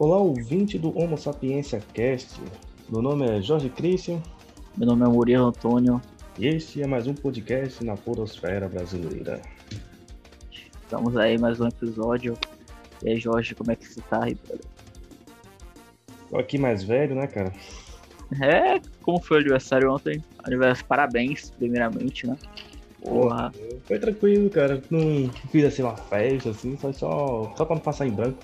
Olá, ouvinte do Homo Sapiência Cast. Meu nome é Jorge Christian Meu nome é Murilo Antônio. e este é mais um podcast na Podosfera Brasileira. Estamos aí mais um episódio. E aí, Jorge, como é que você tá aí, brother? Tô aqui mais velho, né, cara? É, como foi o aniversário ontem? Aniversário, parabéns, primeiramente, né? Porra, Foi tranquilo, cara. Não fiz assim uma festa, assim, foi só, só pra não passar em branco.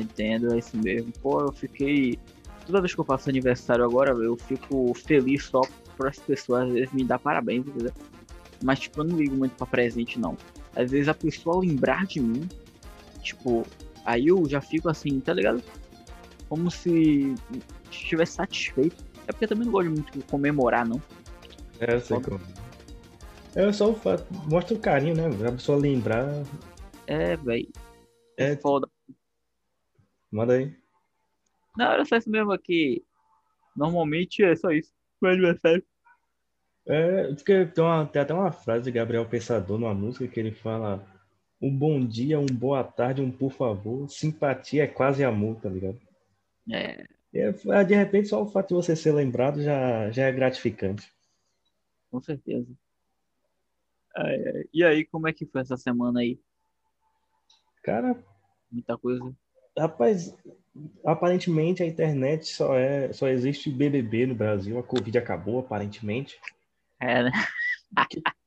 Entendo, é isso mesmo. Pô, eu fiquei. Toda vez que eu faço aniversário agora, eu fico feliz só por as pessoas às vezes me dar parabéns, entendeu? Mas, tipo, eu não ligo muito pra presente, não. Às vezes a pessoa lembrar de mim, tipo, aí eu já fico assim, tá ligado? Como se estivesse satisfeito. É porque eu também não gosto muito de comemorar, não. É, eu sei como. É só o fato, mostra o carinho, né? A pessoa lembrar. É, velho. É É. foda. Manda aí. Não, era só isso mesmo aqui. Normalmente é só isso. Meu aniversário. É, porque tem, uma- tem até uma frase de Gabriel Pensador numa música que ele fala: Um bom dia, um boa tarde, um por favor. Simpatia é quase amor, tá ligado? É, E é, de repente, só o fato de você ser lembrado já, já é gratificante. com certeza. E aí, como é que foi essa semana aí? Cara, Muita coisa. Rapaz, aparentemente a internet só é, só existe BBB no Brasil. A Covid acabou, aparentemente. É, né?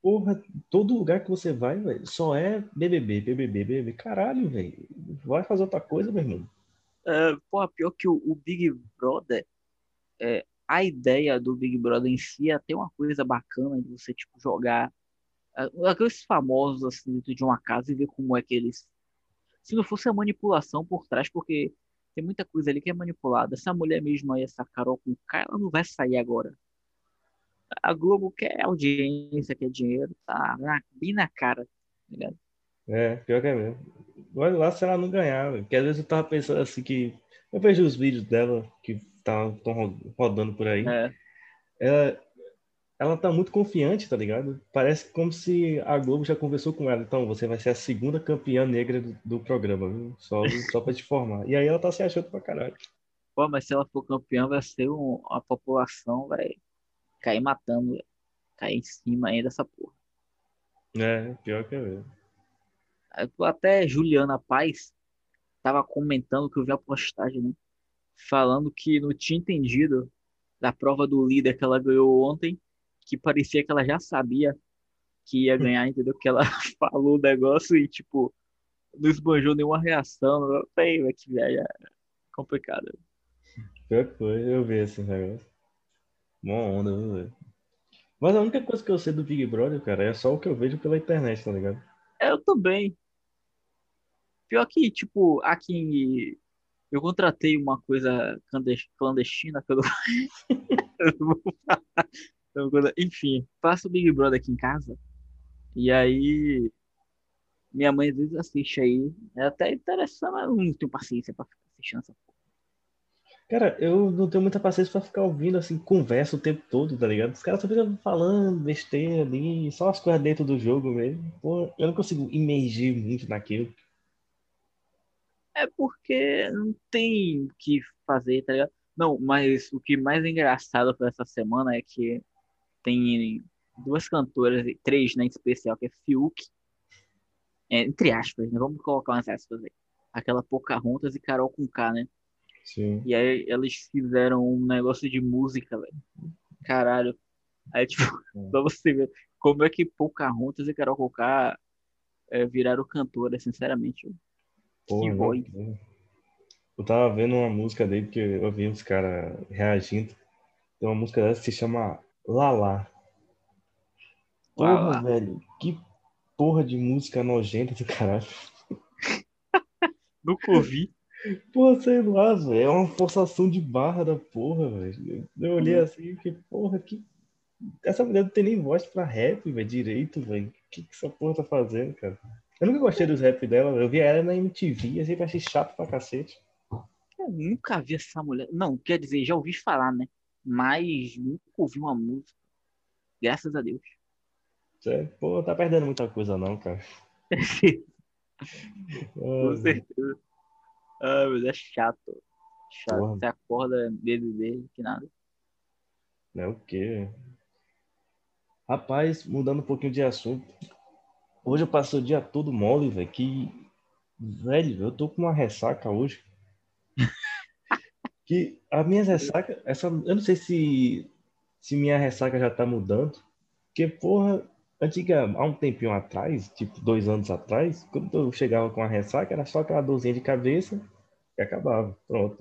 Porra, todo lugar que você vai, velho, só é BBB, BBB, BBB. Caralho, velho. Vai fazer outra coisa, meu irmão. É, porra, pior que o, o Big Brother, é, a ideia do Big Brother em si é até uma coisa bacana de você, tipo, jogar é, aqueles famosos, assim, dentro de uma casa e ver como é que eles... Se não fosse a manipulação por trás, porque tem muita coisa ali que é manipulada. Essa mulher mesmo aí, essa Carol com K, ela não vai sair agora. A Globo quer audiência, quer dinheiro, tá bem na cara, tá? É, pior que é mesmo. Olha lá se ela não ganhar. Porque às vezes eu tava pensando assim que. Eu vejo os vídeos dela que estão rodando por aí. É, Ela, ela tá muito confiante, tá ligado? Parece como se a Globo já conversou com ela. Então, você vai ser a segunda campeã negra do, do programa, viu? Só, só pra te informar. E aí ela tá se achando pra caralho. Pô, mas se ela for campeã, vai ser um, a população vai cair matando, cair em cima ainda dessa porra. É, pior que é mesmo. Até Juliana Paz tava comentando que eu vi a postagem, né? Falando que não tinha entendido da prova do líder que ela ganhou ontem, que parecia que ela já sabia que ia ganhar, entendeu? Que ela falou o negócio e, tipo, não esbanjou nenhuma reação. Falei, velho, que viagem complicada. Pior que foi, eu vi esse negócio. Mó onda, viu, velho? Mas a única coisa que eu sei do Big Brother, cara, é só o que eu vejo pela internet, tá ligado? Eu também. Pior que, tipo, aqui eu contratei uma coisa clandes- clandestina eu não vou falar. Enfim, faço o Big Brother aqui em casa. E aí, minha mãe às vezes assiste aí. É até interessante, mas eu não tenho paciência pra ficar assistindo essa porra. Cara, eu não tenho muita paciência pra ficar ouvindo assim, conversa o tempo todo, tá ligado? Os caras só ficam falando besteira ali, só as coisas dentro do jogo mesmo. Pô, eu não consigo imergir muito naquilo. É porque não tem o que fazer, tá ligado? Não, mas o que mais é engraçado pra essa semana é que tem duas cantoras, três, né, em especial, que é Fiuk, é, entre aspas, né? Vamos colocar umas aspas aí. Aquela Pocahontas e Carol com K, né? Sim. E aí elas fizeram um negócio de música, velho. Caralho. Aí, tipo, pra você ver como é que Pocahontas e Carol com K é, viraram cantoras, sinceramente. Porra, Que voz. Eu tava vendo uma música dele que eu vi os caras reagindo. Tem uma música dessa que se chama Lala. Porra, Lala. velho, que porra de música nojenta do caralho. Nunca ouvi. Pô, sei lá, velho. É uma forçação de barra da porra, velho. Eu olhei assim e fiquei, porra, que. Essa mulher não tem nem voz pra rap, velho, direito, velho. O que, que essa porra tá fazendo, cara? Eu nunca gostei dos rap dela, eu vi ela na MTV, eu sempre achei chato pra cacete. Eu nunca vi essa mulher. Não, quer dizer, já ouvi falar, né? Mas nunca ouvi uma música. Graças a Deus. Sério, pô, tá perdendo muita coisa não, cara. Com certeza. Ah, mas é chato. Chato. Porra. Você acorda BBB, que nada. É o quê? Rapaz, mudando um pouquinho de assunto. Hoje eu passei o dia todo mole, velho. Que. Velho, eu tô com uma ressaca hoje. Que a minha ressaca. Essa, eu não sei se, se minha ressaca já tá mudando. Porque, porra, antiga, há um tempinho atrás, tipo dois anos atrás, quando eu chegava com a ressaca, era só aquela dorzinha de cabeça e acabava. Pronto.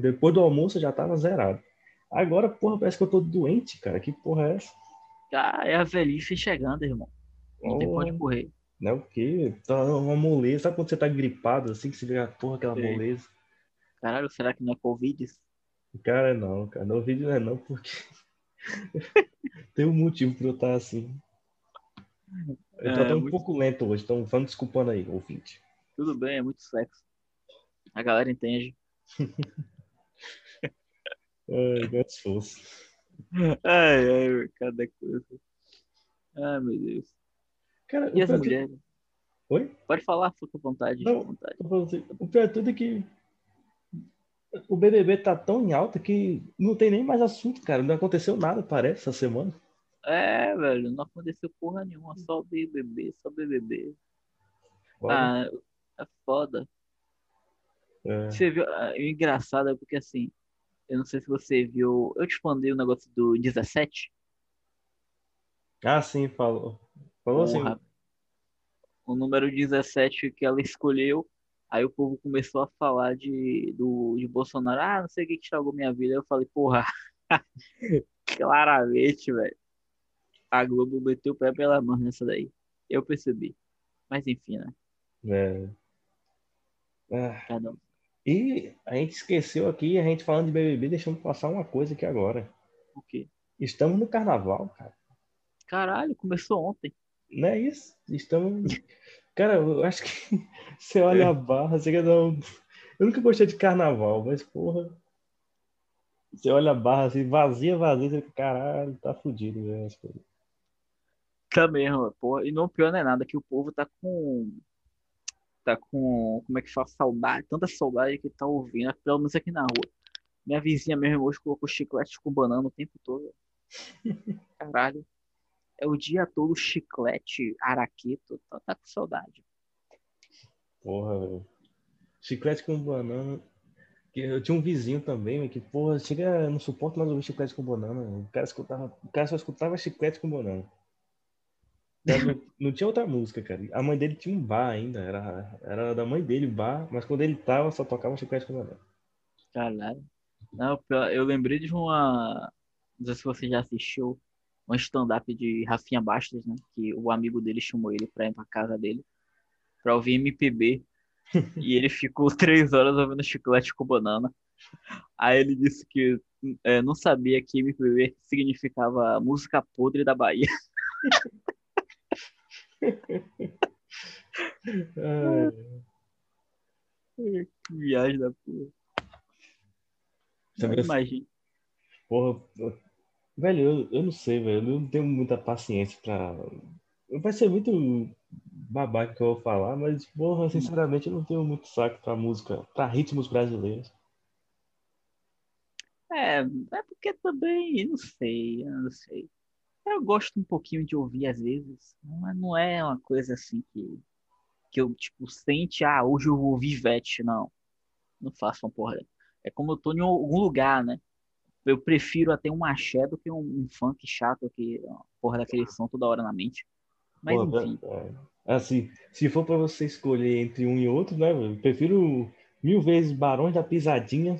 Depois do almoço eu já tava zerado. Agora, porra, parece que eu tô doente, cara. Que porra é essa? Ah, é a velhice chegando, irmão. Não tem pra onde correr. Não é o quê? Tá uma moleza. Sabe quando você tá gripado assim, que você vê a porra, aquela Sei. moleza? Caralho, será que não é Covid? Cara, não, cara. No vídeo não é não, porque tem um motivo pra eu estar assim. Eu tô É, até um muito- pouco lento hoje, então vamos desculpando aí, ouvinte. Tudo bem, é muito sexo. A galera entende. Ai, meu esforço. Ai, ai, cada coisa. Ai, meu Deus. Cara, E as de- mulheres? Oi? Pode falar, fica à vontade. fica à Não. vontade. Assim, o pior de tudo é que o BBB tá tão em alta que não tem nem mais assunto, cara. Não aconteceu nada, parece, essa semana. É, velho, não aconteceu porra nenhuma, só BBB, só BBB. Olha, Ah, é foda. é. Você viu, ah, o engraçado é porque assim, eu não sei se você viu, eu te mandei o negócio do 17, Ah, sim, falou. Falou assim. o número 17 que ela escolheu, aí o povo começou a falar de, do, de Bolsonaro, ah, não sei o que que estragou minha vida, eu falei, porra, claramente, velho, a Globo meteu o pé pela mão nessa daí, eu percebi, mas enfim, né, É. Ah, cada um. E a gente esqueceu aqui, a gente falando de BBB, deixando passar uma coisa aqui agora. O quê? Estamos no carnaval, cara. Caralho, começou ontem. Não é isso? Estamos. Cara, eu acho que você olha a barra, você quer dar um... Eu nunca gostei de carnaval, mas porra. Você olha a barra assim, vazia, vazia, você fica, caralho, tá fudido, velho. Tá mesmo, porra. E não pior não é nada, que o povo tá com. Tá com. Como é que fala? Saudade. Tanta saudade que tá ouvindo, pelo menos aqui na rua. Minha vizinha mesmo hoje colocou chiclete com banana o tempo todo. Caralho. É o dia todo chiclete, araqueto. Tá, tá com saudade. Porra, velho. Chiclete com banana. Eu tinha um vizinho também, que, porra, chega, não suporto mais ouvir chiclete com banana. O cara, escutava, o cara só escutava chiclete com banana. Não, não tinha outra música, cara. A mãe dele tinha um bar ainda, era, era da mãe dele o bar, mas quando ele tava, só tocava chiclete com banana. Caralho. Não, eu lembrei de uma. Não sei se você já assistiu. Um stand-up de Rafinha Bastos, né? Que o amigo dele chamou ele pra ir pra casa dele pra ouvir MPB. e ele ficou três horas ouvindo chiclete com banana. Aí ele disse que é, não sabia que MPB significava música podre da Bahia. Que viagem da porra. Imagina. porra, velho, eu, eu não sei, velho, eu não tenho muita paciência pra. Vai ser muito babaca que eu vou falar, mas, porra, sinceramente, eu não tenho muito saco pra música, pra ritmos brasileiros. É, é porque também, não sei, eu não sei. Eu gosto um pouquinho de ouvir às vezes, mas não é uma coisa assim que, que eu, tipo, sente, ah, hoje eu vou ouvir Ivete, não. Não faço uma porra. É como eu tô em algum lugar, né? Eu prefiro até um axé do que um, um funk chato que porra daquele som toda hora na mente. Mas Porra, enfim, velho, é. Assim, se for pra você escolher entre um e outro, né, eu prefiro mil vezes Barões da Pisadinha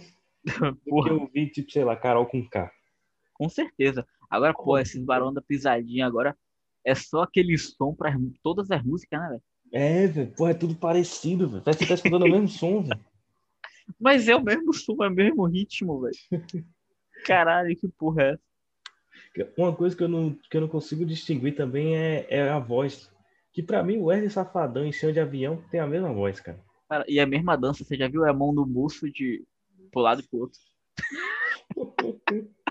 do que porra, ouvir, tipo, sei lá, Carol com K. com certeza. Agora, pô, esses barão da pisadinha agora é só aquele som pra todas as músicas, né, velho? É, velho, porra, é tudo parecido, velho. Parece que tá escutando o mesmo som, velho. Mas é o mesmo som, é o mesmo ritmo, velho. Caralho, que porra é essa? Uma coisa que eu não, que eu não consigo distinguir também é, é a voz. Que pra mim o Wesley Safadão e Chão de Avião tem a mesma voz, cara. Cara, e a mesma dança, você já viu? É a mão no bolso de pro lado e pro outro.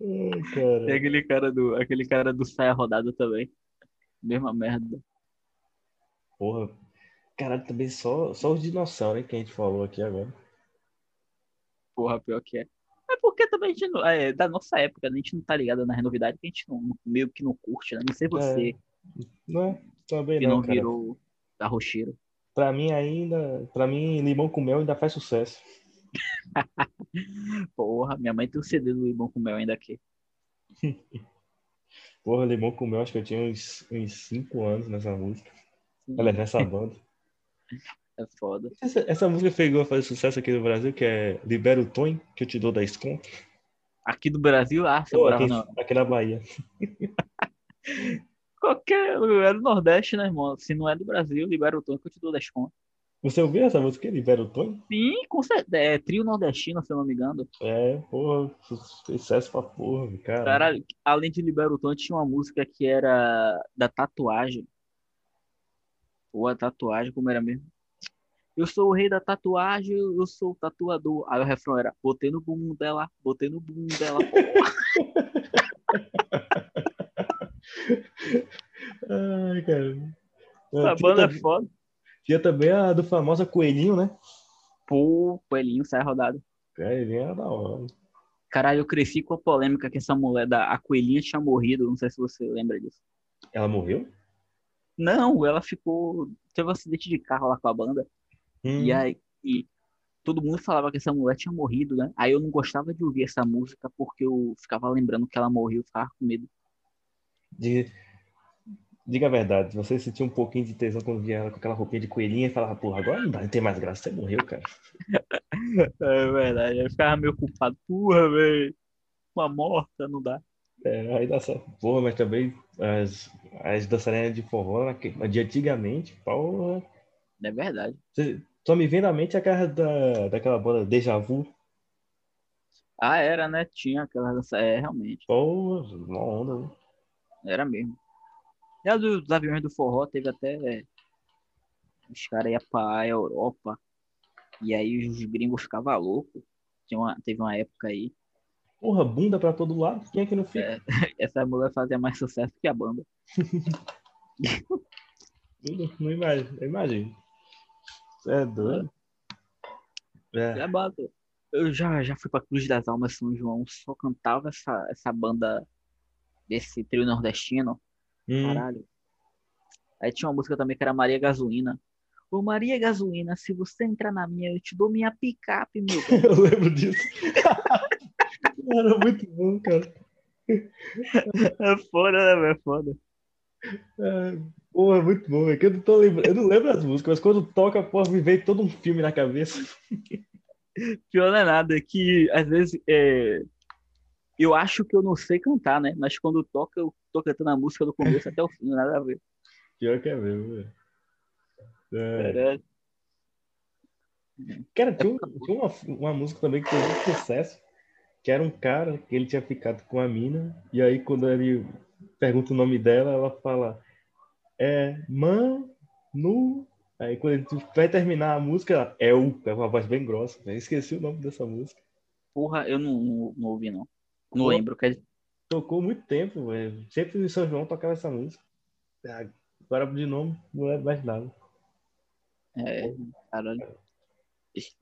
Ai, Tem cara. aquele cara do, aquele cara do saia rodada também. Mesma merda. Porra. Caralho, também só, só os dinossauros, hein, que a gente falou aqui agora. Porra, pior que é. É porque também a gente não, é da nossa época, né? a gente não tá ligado na novidade, que a gente não, meio que não curte, né? Não sei você, Não é? Também que não, não cara. virou da rocheiro. Pra mim ainda, pra mim, limão com mel ainda faz sucesso. Porra, minha mãe tem o CD do Limão com Mel ainda aqui. Porra, limão com mel, acho que eu tinha uns 5 anos nessa música. Aliás, nessa banda. É foda. Essa, essa música pegou a fazer sucesso aqui no Brasil, que é Libera o Tonho, que eu te dou 10 conto. Aqui do Brasil, ah, você Pô, aqui, no... aqui na Bahia. Qualquer lugar do Nordeste, né, irmão? Se não é do Brasil, libera o tom que eu te dou 10 conto. Você ouviu essa música, Libera o Tonho? Sim, com certeza. É trio nordestino, se eu não me engano. É, porra, sucesso pra porra, cara. Caralho, além de Libera o Tom, tinha uma música que era da tatuagem. Ou a tatuagem, como era mesmo? Eu sou o rei da tatuagem, eu sou o tatuador. Aí o refrão era, botei no bumbum dela, botei no bumbum dela. Ai, cara. Essa banda é foda. tinha também a do famosa Coelhinho, né? Pô, coelhinho sai rodado. Coelhinho era da hora. Caralho, eu cresci com a polêmica que essa mulher da a coelhinha tinha morrido. Não sei se você lembra disso. Ela morreu? Não, ela ficou. Teve um acidente de carro lá com a banda. Hum, E aí e todo mundo falava que essa mulher tinha morrido, né? Aí eu não gostava de ouvir essa música porque eu ficava lembrando que ela morreu, eu ficava com medo. diga, diga a verdade, você sentiu um pouquinho de tesão quando via ela com aquela roupinha de coelhinha e falava, porra, agora não, dá, não tem mais graça, você morreu, cara. É verdade, eu ficava meio culpado. Porra, velho. Uma morta, não dá. É, aí dá. Porra, mas também as, as dançarinas de forró naque- de antigamente, porra. É verdade. Você- Só me vem na mente a cara da, daquela banda Deja Vu. Ah, era, né? Tinha aquela dança. É, realmente. Porra, uma onda, né? Era mesmo. E a dos aviões do forró teve até. é, Os caras iam pra Europa. E aí os gringos ficavam loucos. Tinha uma, teve uma época aí. Porra, bunda pra todo lado, quem é que não fica? Essa mulher fazia mais sucesso que a banda. Não, não imagino, eu imagino. Você é doido. É. É. Eu já, já fui pra Cruz das Almas São João, só cantava essa, essa banda desse trio nordestino. Hum, Caralho. Aí tinha uma música também que era Maria Gasolina. Ô Maria Gasolina, se você entrar na minha, eu te dou minha picape, meu. eu lembro disso. Era muito bom, cara. É foda, né, velho? É foda. É, porra, muito bom. É que eu não tô lembrando, eu não lembro as músicas, mas quando toca, porra, me vem todo um filme na cabeça. Pior não é nada, é que às vezes é, eu acho que eu não sei cantar, né? Mas quando toca, eu tô cantando a música do começo até o fim, nada a ver. Pior que é mesmo, velho. É. Cara, tinha, um- tinha uma, uma música também que fez muito sucesso, que era um cara que ele tinha ficado com a mina, e aí quando ele pergunta o nome dela, ela fala, é Manu. Aí quando ele vai terminar a música, ela, é o, é uma voz bem grossa. Eu esqueci o nome dessa música. Porra, eu não, não, não ouvi, não. Não Pô. lembro. Quer dizer, Tocou muito tempo, velho. Sempre em São João tocava essa música. Ah, Agora de nome, não lembro mais nada. É, caralho.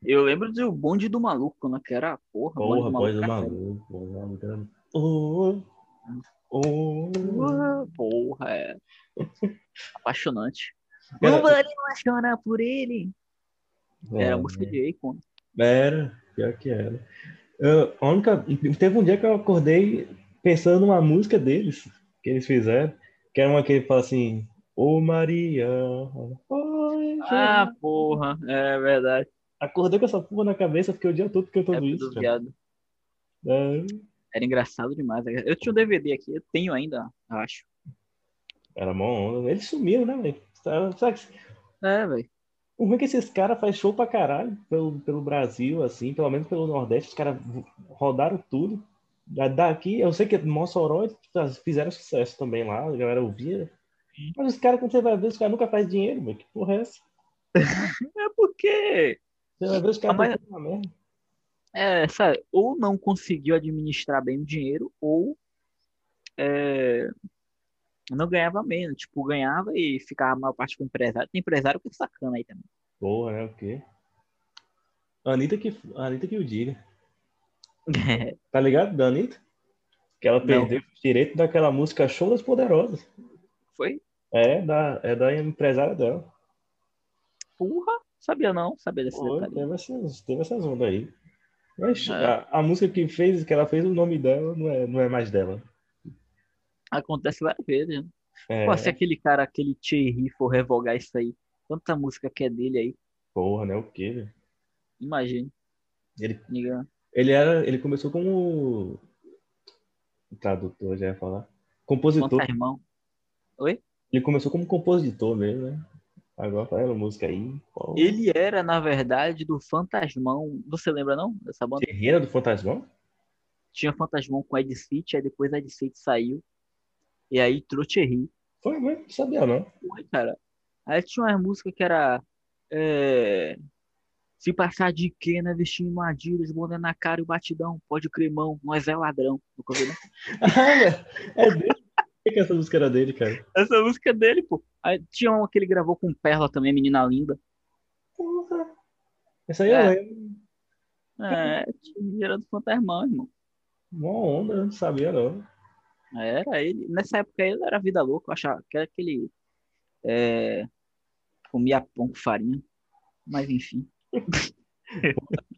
Eu lembro do bonde do maluco, né? Que era, porra, bonde Porra, do voz do maluco. maluco. porra, maluco Oh, oh, Porra, Porra, é. Apaixonante. Não vale mais chorar por ele. Era É, música de Akon. Era, pior que era. Eu, a única, teve um dia que eu acordei pensando numa música deles, que eles fizeram, que era uma que ele fala assim, Ô Maria, oi, Ah, porra, é verdade. Acordei com essa porra na cabeça, fiquei o dia todo cantando Época isso. viado. É, Era engraçado demais. Eu tinha um DVD aqui, eu tenho ainda, eu acho. era mó onda. Eles sumiram, né, velho? Sabe- sabe que- É, velho. O ruim é que esses caras fazem show pra caralho pelo, pelo Brasil, assim, pelo menos pelo Nordeste, os caras rodaram tudo. Da- Daqui, eu sei que Mossoró fizeram sucesso também lá, a galera ouvia. Mas os caras, quando você vai ver, os caras nunca fazem dinheiro, velho. Que porra é essa? É porque Você vai ver os caras mas- tocando uma merda. É, sabe, ou não conseguiu administrar bem o dinheiro, ou é, Não ganhava menos, tipo, ganhava e ficava a maior parte com empresário. Tem empresário que é sacana aí também. Porra, né? O quê? Anitta que, Anitta que o diga. Tá ligado da Anitta? Que ela Não. perdeu o direito daquela música Show das Poderosas. Foi? É da, é da empresária dela. Porra, sabia não, sabia desse Foi, detalhe. teve essas, teve essas ondas aí. Mas É. a, a música que fez, que ela fez, o nome dela não é, não é mais dela. Acontece várias vezes, né? É, Pô, se aquele cara, aquele Thierry for revogar isso aí, tanta música que é dele aí, porra, né? O quê, velho? imagine. Ele, ele era, ele começou como tradutor, já ia falar. Compositor. Fantasmão. Oi? Ele começou como compositor mesmo, né? Agora fazendo música aí. Ele era, na verdade, do Fantasmão. Você lembra, não? Dessa banda? Guerreira do Fantasmão? Tinha Fantasmão com Ed City, aí depois Ed City saiu. E aí entrou Thierry. Foi mesmo, não sabia não. Oi, cara. Aí tinha uma música que era. é, Se passar de Kena vestindo uma Adidas, boné na cara e o batidão, pode crer, mão, nós é ladrão. Nunca não? Ah, é dele? Que que essa música era dele, cara? Essa música é dele, pô. Aí tinha uma que ele gravou com Perla também, Menina Linda. Porra. Essa aí É. eu lembro. É, Thierry era do Fantasmão, irmão. Uma onda, eu não sabia não. Era ele. Nessa época ele era vida louca, eu achava que era aquele. É, comia pão com farinha. Mas enfim.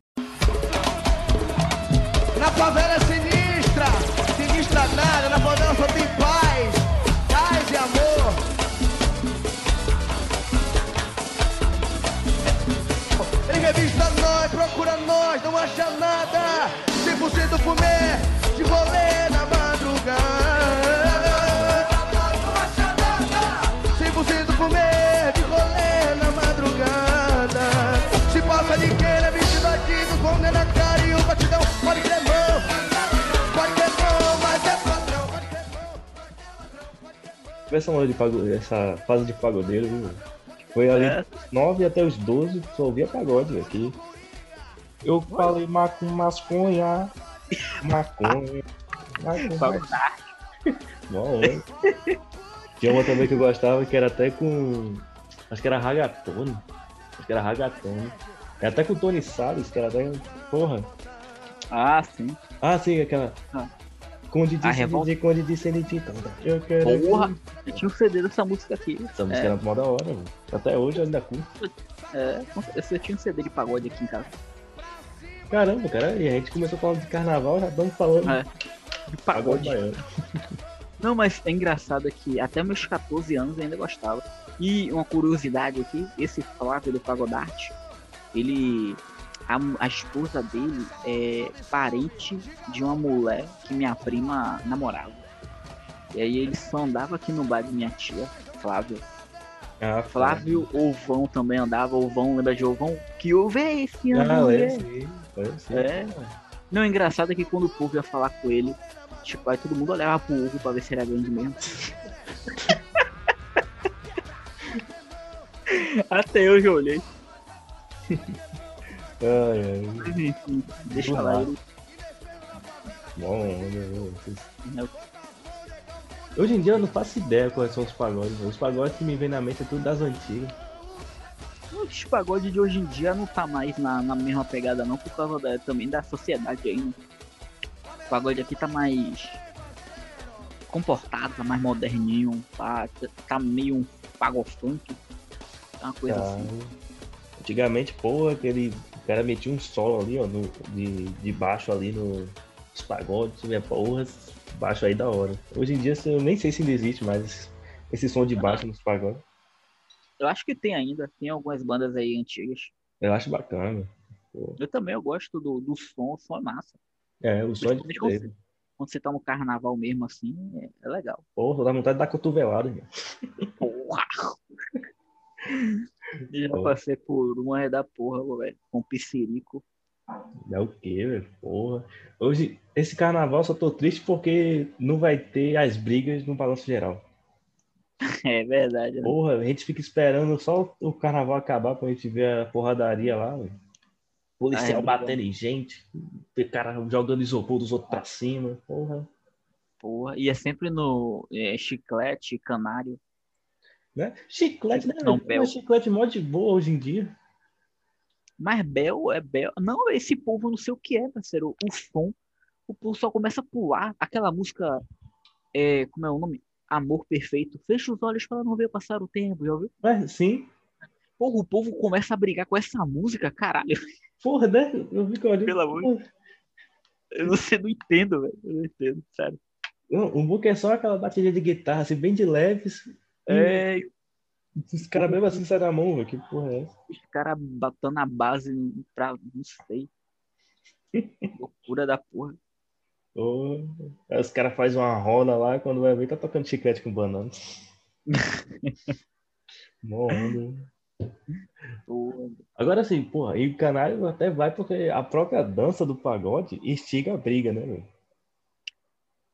não acha nada. 100% fumê, de rolê na madrugada. 100% fumê, de rolê na madrugada. Se passa de queira, vestido bandido, com na cara e o batidão. Pode crer, mão, pode crer, mão, mas é pode mão. Onda de pago- essa fase de pagodeiro, viu? Foi ali É. dos 9 até os 12, só ouvia pagode velho, aqui. Eu falei macum, masconha, maconha, maconha. Onda. Tinha uma também que eu gostava que era até com. Acho que era ragatone. Acho que era ragatone. Era até com o Tony Salles, que era até. Porra. Ah, sim. Ah, sim, aquela. Ah. Conde de revolta. Conde de então. Eu quero. Porra, eu tinha um CD dessa música aqui. Essa música É, era mó da hora, velho. Até hoje eu ainda curto. é, eu tinha um CD de pagode aqui em casa. Caramba, cara, e a gente começou falando de carnaval, já estamos falando É, De pagode. Não, mas é engraçado que até meus 14 anos eu ainda gostava. E uma curiosidade aqui, esse Flávio do Pagodarte, ele. A, a esposa dele é parente de uma mulher que minha prima namorava. E aí ele só andava aqui no bar de minha tia, Flávio. Ah, Flávio Ovão também andava, Ovão, lembra de Ovão? Que ovo é esse, Ah, ano, lembro, mulher? sim. lembro, sim. É. Não, o engraçado é que quando o povo ia falar com ele, tipo, aí todo mundo olhava pro ovo pra ver se era grande mesmo. Até eu já olhei. Ai, ai. Enfim, deixa lá ele. Bom, meu Deus. né? Hoje em dia eu não faço ideia quais são os pagodes. Os pagodes que me vem na mente é tudo das antigas. Os pagode de hoje em dia não tá mais na, na mesma pegada não, por causa da- também da sociedade aí, né? O pagode aqui tá mais comportado, tá mais moderninho, tá, tá meio um pagofunk. Tá uma coisa Tá. assim. Antigamente, pô, aquele cara metia um solo ali, ó, no, de, de baixo ali no os pagodes, minha porra, baixo aí da hora. Hoje em dia eu nem sei se ainda existe mais esse, esse som de baixo nos pagodes. Eu acho que tem ainda, tem algumas bandas aí antigas. Eu acho bacana. Pô. Eu também eu gosto do, do som, o som é massa. É, o som é Principalmente quando quando você tá no carnaval mesmo assim, é, é legal. Porra, dá vontade de dar cotovelada. Porra! Já Pô. passei por uma da porra, velho, com piscirico. É o quê, velho? Porra. Hoje, esse carnaval só tô triste porque não vai ter as brigas no balanço geral. É verdade, né? Porra, a gente fica esperando só o carnaval acabar pra gente ver a porradaria lá, velho. Policial Ah, é batendo em gente, o cara jogando isopor dos outros pra cima, porra. Porra, e é sempre no é, chiclete, canário. Né? Chiclete, né? Não? Bel. Mas chiclete mó de boa hoje em dia. Mas Bel é Bel. Não, esse povo não sei o que é, parceiro. O som, o povo só começa a pular. Aquela música, é, como é o nome? Amor Perfeito. Fecha os olhos para não ver passar o tempo, já ouviu? Mas sim, Porra, o povo começa a brigar com essa música, caralho. porra, né? Eu fico olhando. Pelo amor. Eu você não entendo, velho. Eu não entendo, sério. Não, o book é só aquela batida de guitarra, assim, bem de leves. É, Os caras mesmo assim saem na mão, velho. Que porra é essa? os caras batendo a base pra. Não sei. Loucura da porra. Aí os caras fazem uma roda lá, quando vai ver, tá tocando chiclete com banana. Porra. Agora assim, porra, e o canário até vai porque a própria dança do pagode instiga a briga, né, velho?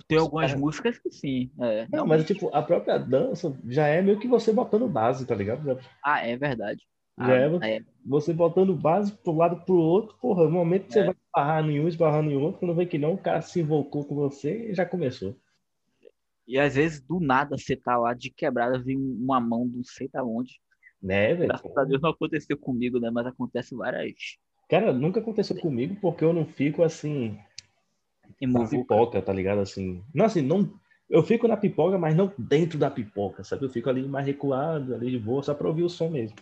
Tem algumas cara- músicas que sim. É. Não, mas tipo, a própria dança já é meio que você botando base, tá ligado? Ah, é verdade. Já é, Ah, é. Você botando base pro lado pro outro, porra, no momento que você É. vai esbarrar em um, esbarrando em outro, quando vê que não, o cara se invocou com você e já começou. E às vezes, do nada, você tá lá de quebrada, vem uma mão não sei da onde. Né, velho? Graças a Deus não aconteceu comigo, né? Mas acontece várias Cara, nunca aconteceu comigo porque eu não fico assim na pipoca, tá ligado? Assim, não, assim, não. Eu fico na pipoca, mas não dentro da pipoca, sabe? Eu fico ali mais recuado, ali de boa, só pra ouvir o som mesmo.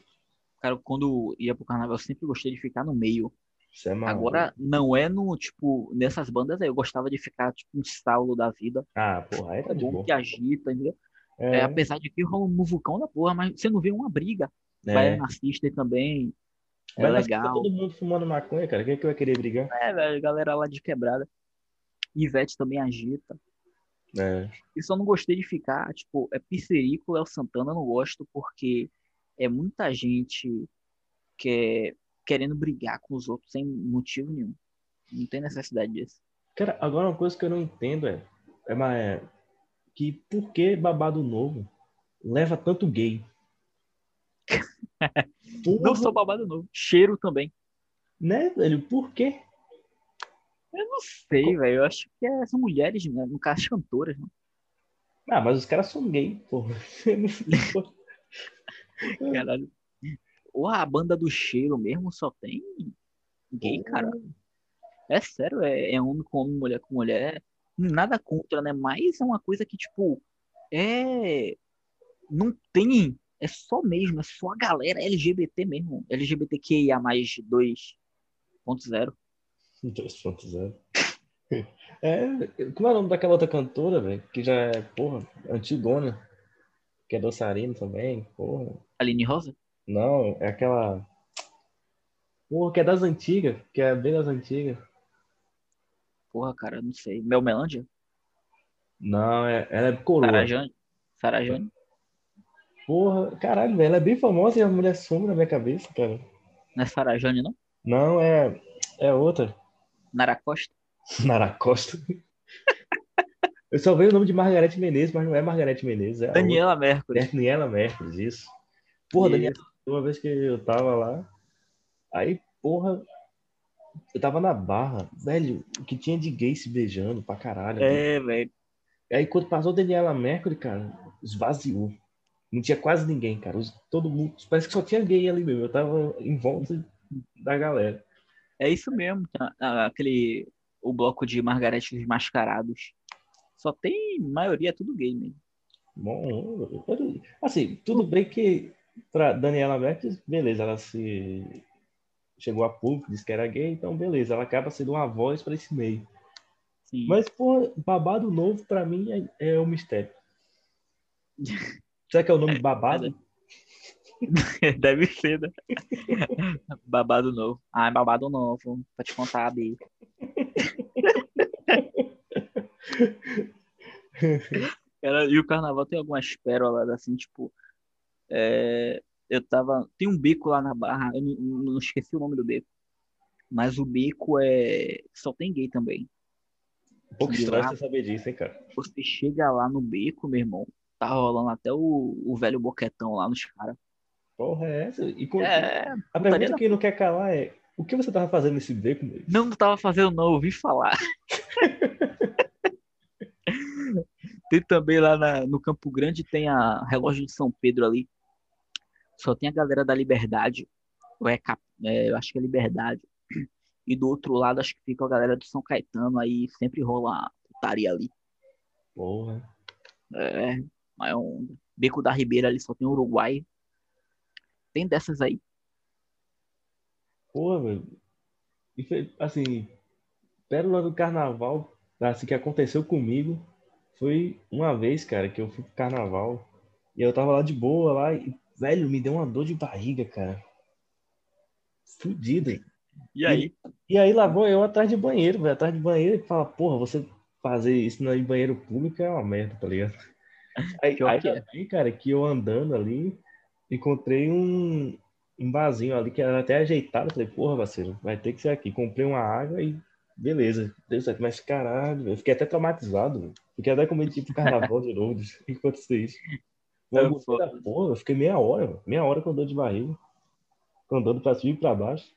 Cara, quando ia pro carnaval, eu sempre gostei de ficar no meio. Isso é maluco. Agora, não é no, tipo, nessas bandas aí, eu gostava de ficar, tipo, um Saulo da vida. Ah, porra, aí tá de bom boa. que agita, entendeu? É, É, apesar de que rola um muvucão da porra, mas você não vê uma briga. é. Vai na System também. É, Mas legal. todo mundo fumando maconha, cara. Quem é que vai querer brigar? É, velho, galera lá de quebrada. Ivete também agita. É. E só não gostei de ficar, tipo, é Piscerico, Léo Santana, eu não gosto porque é muita gente que querendo brigar com os outros sem motivo nenhum. Não tem necessidade disso. Cara, agora uma coisa que eu não entendo é, é, é que por que babado novo leva tanto gay? Não Porra, sou babado novo. Cheiro também. né, velho? Por quê? Eu não sei, velho. Eu acho que é- são mulheres, né? no caso, as cantoras, né? Ah, mas os caras são gay, porra. Caralho. Ou a banda do cheiro mesmo só tem gay, cara. É sério, é, é homem com homem, mulher com mulher. Nada contra, né? Mas é uma coisa que, tipo, é. Não tem. É só mesmo, é só a galera LGBT mesmo. LGBTQIA mais 2.0. 2.0. É, como é o nome daquela outra cantora, velho? Que já é, porra, antigona. Que é dançarina também, porra. Aline Rosa? Não, é aquela. Porra, que é das antigas, que é bem das antigas. Porra, cara, não sei. Mel Melândia? Não, é, ela é coroa. Sarajane? Sarajane? Porra, caralho, velho, ela é bem famosa e a mulher some na minha cabeça, cara. Não é Sarajane, não? Não, é, é outra. Nara Costa? Eu só vejo o nome de Margarete Menezes, mas não é Margarete Menezes, é Daniela Mercury. outra. Daniela Mercury, isso. Porra, Isso. Daniela, uma vez que eu tava lá, aí, porra, eu tava na barra, velho, o que tinha de gay se beijando pra caralho. É, velho. Aí quando passou Daniela Mercury, cara, esvaziou. Não tinha quase ninguém, cara. Todo mundo. Parece que só tinha gay ali mesmo. Eu tava em volta da galera. É isso mesmo. tá? Ah, Aquele. O bloco de Margaretes Mascarados. Só tem maioria, tudo gay mesmo. Bom, assim, tudo bem que pra Daniela Mercury, beleza, ela se chegou a público, disse que era gay, então beleza, ela acaba sendo uma voz pra esse meio. Sim. Mas, pô, babado novo pra mim é, é o mistério. Será que é o nome babado? Deve ser, né? babado novo. Ah, é babado novo. Pra te contar, Bi. Cara, e o carnaval tem algumas pérolas assim, tipo. é, eu tava. Tem um beco lá na barra, eu não, não esqueci o nome do beco. Mas o beco é. Só tem gay também. Um pouco estranho lá. você saber disso, hein, cara? Você chega lá no beco, meu irmão. Tá rolando até o, o velho boquetão lá nos caras. Porra, é essa? E com- É, a pergunta da que não quer calar é: o que você tava fazendo nesse beco, meu? Não, não tava fazendo, não, ouvi falar. Tem também lá na- no Campo Grande, tem a relógio de São Pedro ali. Só tem a galera da Liberdade. Ou é, é, eu acho que é Liberdade. E do outro lado, acho que fica a galera do São Caetano. Aí sempre rola putaria ali. Porra. É, mas é um Beco da Ribeira ali só tem Uruguai. Tem dessas aí. Porra, velho. Assim, pérola do carnaval, assim, que aconteceu comigo, foi uma vez, cara, que eu fui pro carnaval e eu tava lá de boa lá e, velho, me deu uma dor de barriga, cara. Fudido. E aí? E aí lá vou eu atrás de banheiro, velho, atrás de banheiro e fala, porra, você fazer isso no banheiro público é uma merda, tá ligado? Aí, aí é. também, cara, que eu andando ali, encontrei um, um barzinho ali que era até ajeitado. Falei, porra, parceiro, vai ter que ser aqui. Comprei uma água e beleza, deu certo. Mas caralho, eu fiquei até traumatizado, velho. Fiquei até com medo de ir pro carnaval de novo, de que acontecer isso. Eu, da porra, eu fiquei meia hora, velho, meia hora com dor de barriga. Andando pra cima e pra baixo.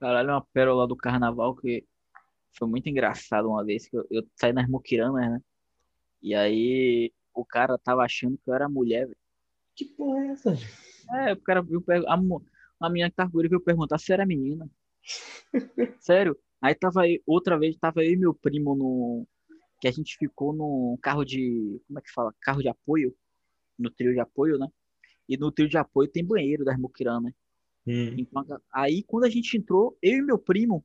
Caralho, é uma pérola do carnaval que foi muito engraçado uma vez que eu, eu saí nas muquiranas, né? E aí o cara tava achando que eu era mulher, velho. Que porra é essa? É, o cara viu, a, a menina que tava comigo veio perguntar se era menina. Sério. Aí tava outra vez, tava eu e meu primo no. Que a gente ficou no carro de. Como é que fala? Carro de apoio. No trio de apoio, né? E no trio de apoio tem banheiro das muquiranas. Hum. Então, aí quando a gente entrou, eu e meu primo,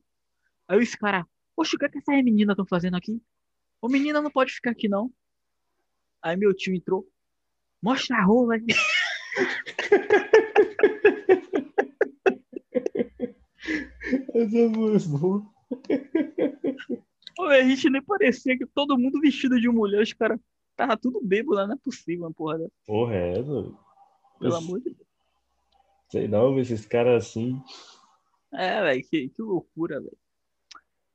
aí esse cara, poxa, o que é que essas meninas estão fazendo aqui? Ô menina não pode ficar aqui não. Aí meu tio entrou, mostra a rola Essa é. Pô, a gente nem parecia que todo mundo vestido de mulher, os caras tava tudo bêbado lá, não é possível, uma porra. Porra, é essa? Pelo amor de Deus. Sei não, esses caras assim. É, velho, que, que loucura, velho.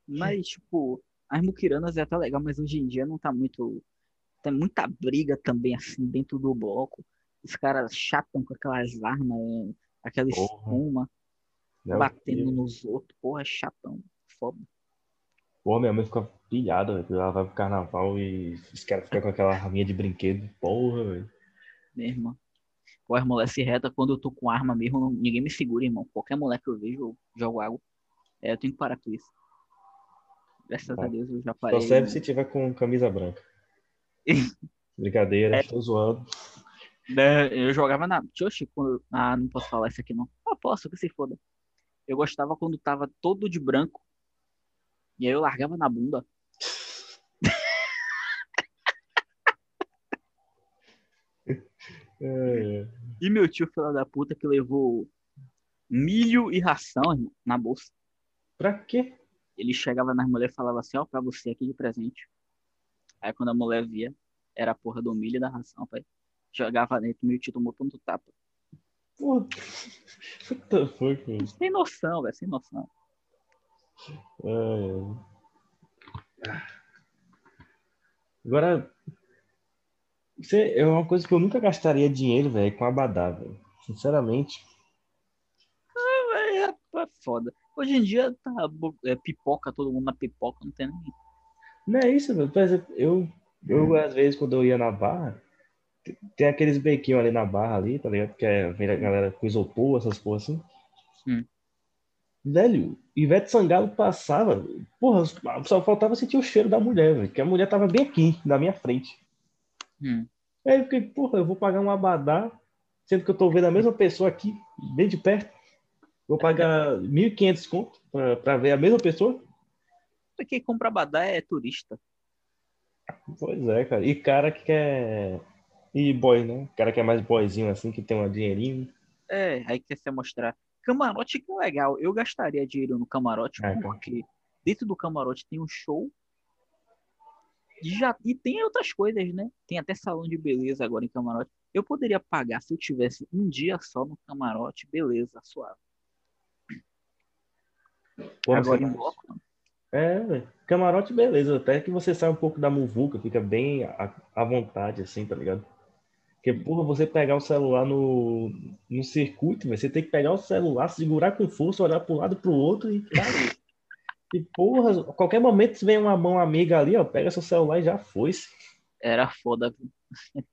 Mas, tipo, as muquiranas é até legal, mas hoje em dia não tá muito. Tem muita briga também, assim, dentro do bloco. Os caras chatam com aquelas armas, é, aquela Porra. espuma, né? batendo nos outros. Porra, chatão. Foda. Porra, minha mãe fica pilhada, velho. Ela vai pro carnaval e os caras ficam com aquela arminha de brinquedo. Porra, velho. mesmo. Ou as mulheres se reta quando eu tô com arma mesmo, ninguém me segura, irmão. Qualquer mulher que eu vejo, eu jogo água. É, eu tenho que parar com isso. Graças a. Deus eu já Só parei. serve se tiver com camisa branca. Brincadeira, É. estou zoando. Né, Eu jogava na. Oxi, quando. Ah, não posso falar isso aqui não. Ah, posso, que se foda. Eu gostava quando tava todo de branco. E aí eu largava na bunda. É. E meu tio, filho da puta, que levou milho e ração, irmão, na bolsa. Pra quê? Ele chegava nas mulheres e falava assim, ó, pra você aqui de presente. Aí quando a mulher via, era a porra do milho e da ração, pai. Jogava dentro, meu tio tomou tanto tapa. The fuck, mano? Sem noção, velho, sem noção. É. Agora, é uma coisa que eu nunca gastaria dinheiro, velho, com abadá, velho. Sinceramente. É, é foda. Hoje em dia tá é, pipoca, todo mundo na pipoca, não tem nem. Não é isso, velho. Por exemplo, eu, eu às vezes, quando eu ia na barra, tem aqueles bequinhos ali na barra ali, tá ligado? Que é, vem a galera com isopor, essas porra assim. Hum. Velho, Ivete Sangalo passava, porra, só faltava sentir o cheiro da mulher, velho. Que a mulher tava bem aqui, na minha frente. Hum. Aí eu fiquei, porra, eu vou pagar um abadá, sendo que eu tô vendo a mesma pessoa aqui, bem de perto. Vou pagar 1.500 conto pra, pra ver a mesma pessoa? Quem compra badá é turista. Pois é, cara. E cara que quer. E boy, né? Cara que é mais boyzinho assim, que tem um dinheirinho. É, aí quer se mostrar. Camarote que é legal. Eu gastaria dinheiro no camarote, É. porque dentro do camarote tem um show. E, já, e tem outras coisas, né? Tem até salão de beleza agora em camarote. Eu poderia pagar se eu tivesse um dia só no camarote, beleza, suave. Pô, agora em bloco. É. Camarote, beleza. Até que você sai um pouco da muvuca, fica bem à, à vontade, assim, tá ligado? Porque, porra, você pegar o celular no, no circuito, você tem que pegar o celular, segurar com força, olhar pro lado e pro outro e. Cara, E porra, a qualquer momento se vem uma mão amiga ali, ó, pega seu celular e já foi-se. Era foda.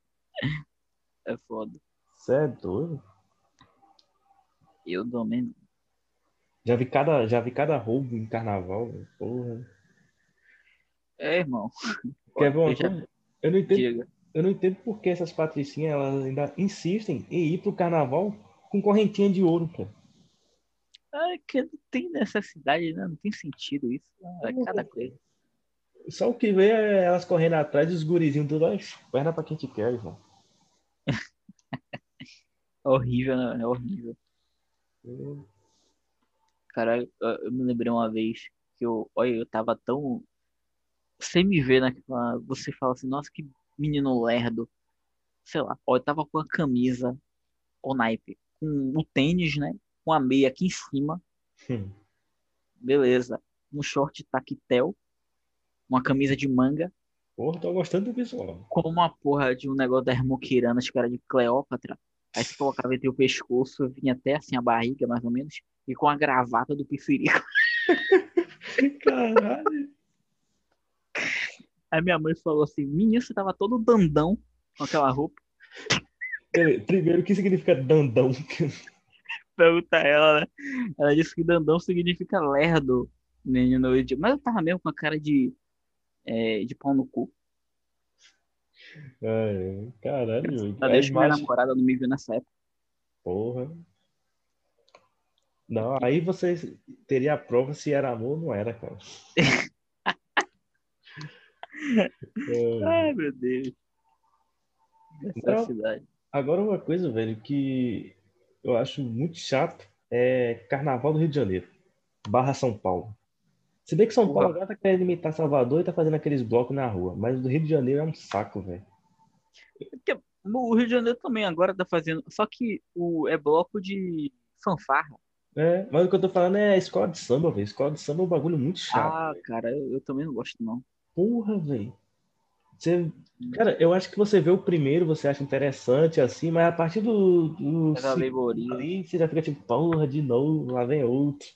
É foda. Você é doido. Eu não. Já vi cada, já vi cada roubo em carnaval, porra. É, irmão. Quer ver uma Eu já-? Eu não entendo, Diga. Eu não entendo por que essas patricinhas elas ainda insistem em ir pro carnaval com correntinha de ouro, cara. É que não tem necessidade, né? Não tem sentido isso. É cada coisa. Só o que vê é elas correndo atrás e os gurizinhos tudo, ó, perna pra quem te quer, irmão. É horrível, né? É horrível. Cara, eu, eu me lembrei uma vez que eu, olha, eu tava tão. Você me vê naquela. Você fala assim, nossa, que menino lerdo. Sei lá, ó, eu tava com a camisa, o naipe, com o tênis, né? Com a meia aqui em cima, Hum. beleza. Um short taquetel, uma camisa de manga, Porra, tô gostando do visual. com uma porra de um negócio da Hermoquirana, acho que era de Cleópatra. Aí você colocava entre o pescoço, vinha até assim a barriga, mais ou menos, e com a gravata do Pifirico. Caralho. Aí minha mãe falou assim: Menino, você tava todo dandão com aquela roupa. Primeiro, o que significa dandão? Pergunta ela, né? Ela disse que dandão significa lerdo, menino. Mas eu tava mesmo com a cara de, é, de pau no cu. Ai, caralho. A deixa que minha namorada não me viu nessa época. Porra. Não, aí você teria a prova se era amor ou não era, cara. É. Ai, meu Deus. Não. Necessidade. Agora uma coisa, velho, que eu acho muito chato é Carnaval do Rio de Janeiro, barra São Paulo. Se bem que São. Paulo agora tá querendo imitar Salvador e tá fazendo aqueles blocos na rua, mas o do Rio de Janeiro é um saco, velho. No Rio de Janeiro também agora tá fazendo. Só que o, é bloco de fanfarra. É, mas o que eu tô falando é escola de samba, velho. Escola de samba é um bagulho muito chato. Ah, cara, eu, eu também não gosto, não. Porra, velho. Você... Cara, eu acho que você vê o primeiro, você acha interessante assim, mas a partir do, do alegoria. ali, você já fica tipo, porra, de novo, lá vem outro.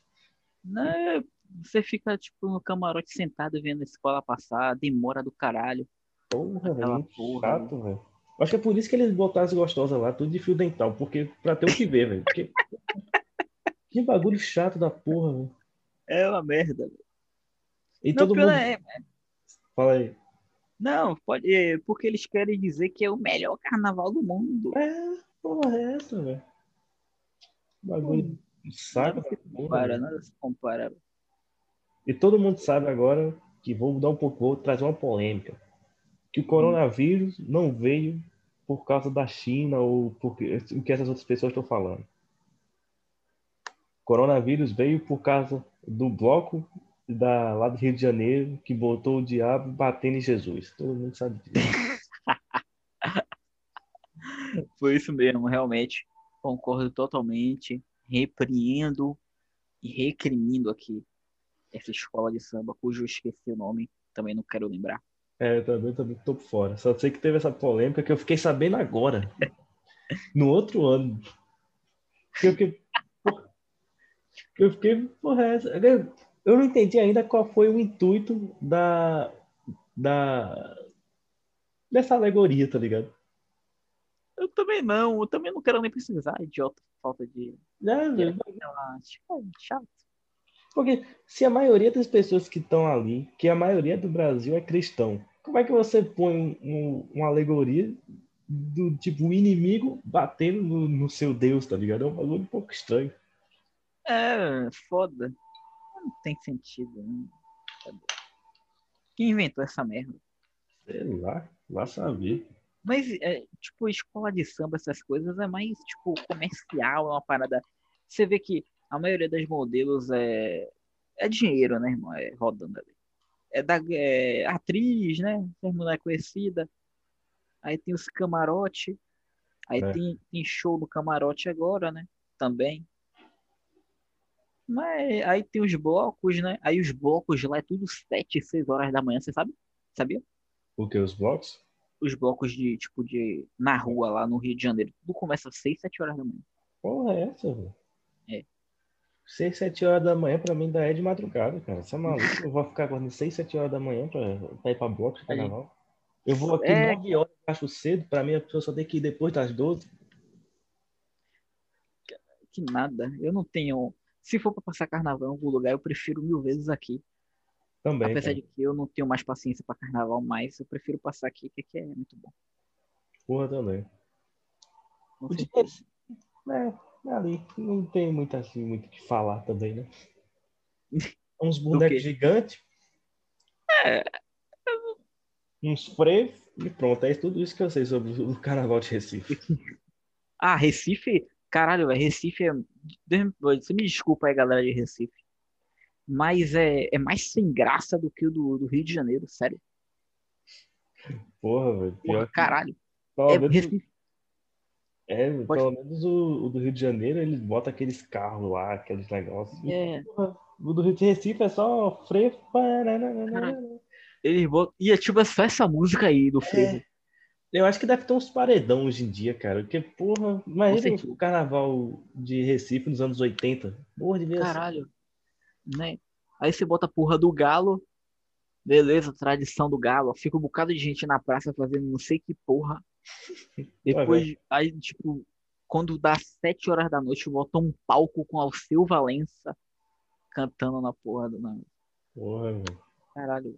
Né? Você fica, tipo, no camarote sentado vendo a escola passar, demora do caralho. Porra, velho, porra, chato, velho. Acho que é por isso que eles botaram as gostosas lá, tudo de fio dental, porque pra ter o que ver, velho. Porque... que bagulho chato da porra, velho. É uma merda. velho. E Não, todo mundo. é, Fala aí. não, pode, é, porque eles querem dizer que é o melhor carnaval do mundo. É, porra, é essa, velho. Bagulho um saco Nada se compara, velho. nada se compara. E todo mundo sabe agora que vou mudar um pouco, vou trazer uma polêmica. Que o coronavírus não veio por causa da China ou porque o que essas outras pessoas estão falando. O coronavírus veio por causa do bloco da, lá do Rio de Janeiro que botou o diabo batendo em Jesus. Todo mundo sabe disso. Foi isso mesmo, realmente. Concordo totalmente. Repreendo e recrimino aqui essa escola de samba, cujo eu esqueci o nome, também não quero lembrar. É, eu também, também tô por fora. Só sei que teve essa polêmica que eu fiquei sabendo agora. No outro ano. Eu fiquei. porra, Eu fiquei. Porra, é essa? Eu não entendi ainda qual foi o intuito da. da. dessa alegoria, tá ligado? Eu também não, eu também não quero nem precisar, idiota, falta de É, velho, relaxa. É chato. Porque se a maioria das pessoas que estão ali, que a maioria do Brasil é cristão, como é que você põe um- uma alegoria do tipo o inimigo batendo no, no seu Deus, tá ligado? É um bagulho um pouco estranho. É, foda. Não tem sentido, né? Quem inventou essa merda? Sei lá, lá saber. Mas, é, tipo, escola de samba, essas coisas, é mais, tipo, comercial, é uma parada. Você vê que a maioria das modelos é, é dinheiro, né, irmão? É rodando ali. É da é, atriz, né? As mulher conhecida. Aí tem os camarote. Aí É. tem, tem show do camarote agora, né? Também. Mas aí tem os blocos, né? Aí os blocos lá é tudo 7, 6 horas da manhã, você sabe? Sabia? O que? Os blocos? os blocos de, tipo, de na rua lá no Rio de Janeiro. Tudo começa às 6, 7 horas da manhã. Porra, é essa, velho? 6, 7 horas da manhã pra mim ainda é de madrugada, cara. Você é maluco? Eu vou ficar acordando 6, 7 horas da manhã pra, pra ir pra bloco de carnaval. Eu vou aqui É. 9 horas, acho cedo. Pra mim, a pessoa só tem que ir depois das 12. Que nada. Eu não tenho. Se for pra passar carnaval em algum lugar, eu prefiro mil vezes aqui. Também. Apesar cara. de que eu não tenho mais paciência pra carnaval mais, eu prefiro passar aqui, que aqui é muito bom. Porra também. Com O de certeza. É, ali. Não tem muito assim, muito o que falar também, né? Uns bonecos gigantes. É. Uns frevos. E pronto, é tudo isso que eu sei sobre o carnaval de Recife. Ah, Recife, caralho, Recife é. Você me desculpa aí, galera de Recife. Mas é, é mais sem graça do que o do, do Rio de Janeiro, sério. Porra, velho. Porra, caralho. pelo É, menos, Recife, é, Pode- pelo menos o, o do Rio de Janeiro, eles botam aqueles carros lá, aqueles negócios. É, porra, o do Rio de Recife é só frevo. Eles botam. E é tipo só essa música aí do frevo. Eu acho que deve ter uns paredão hoje em dia, cara. Porque, porra, imagina o carnaval de Recife nos anos 80. Porra, devia ser. Caralho. Né? Aí você bota a porra do galo. Beleza, tradição do galo. Fica um bocado de gente na praça fazendo não sei que porra. Depois, aí, tipo, quando dá sete horas da noite, bota um palco com Alceu Valença cantando na porra do. Na... Porra, velho. Caralho.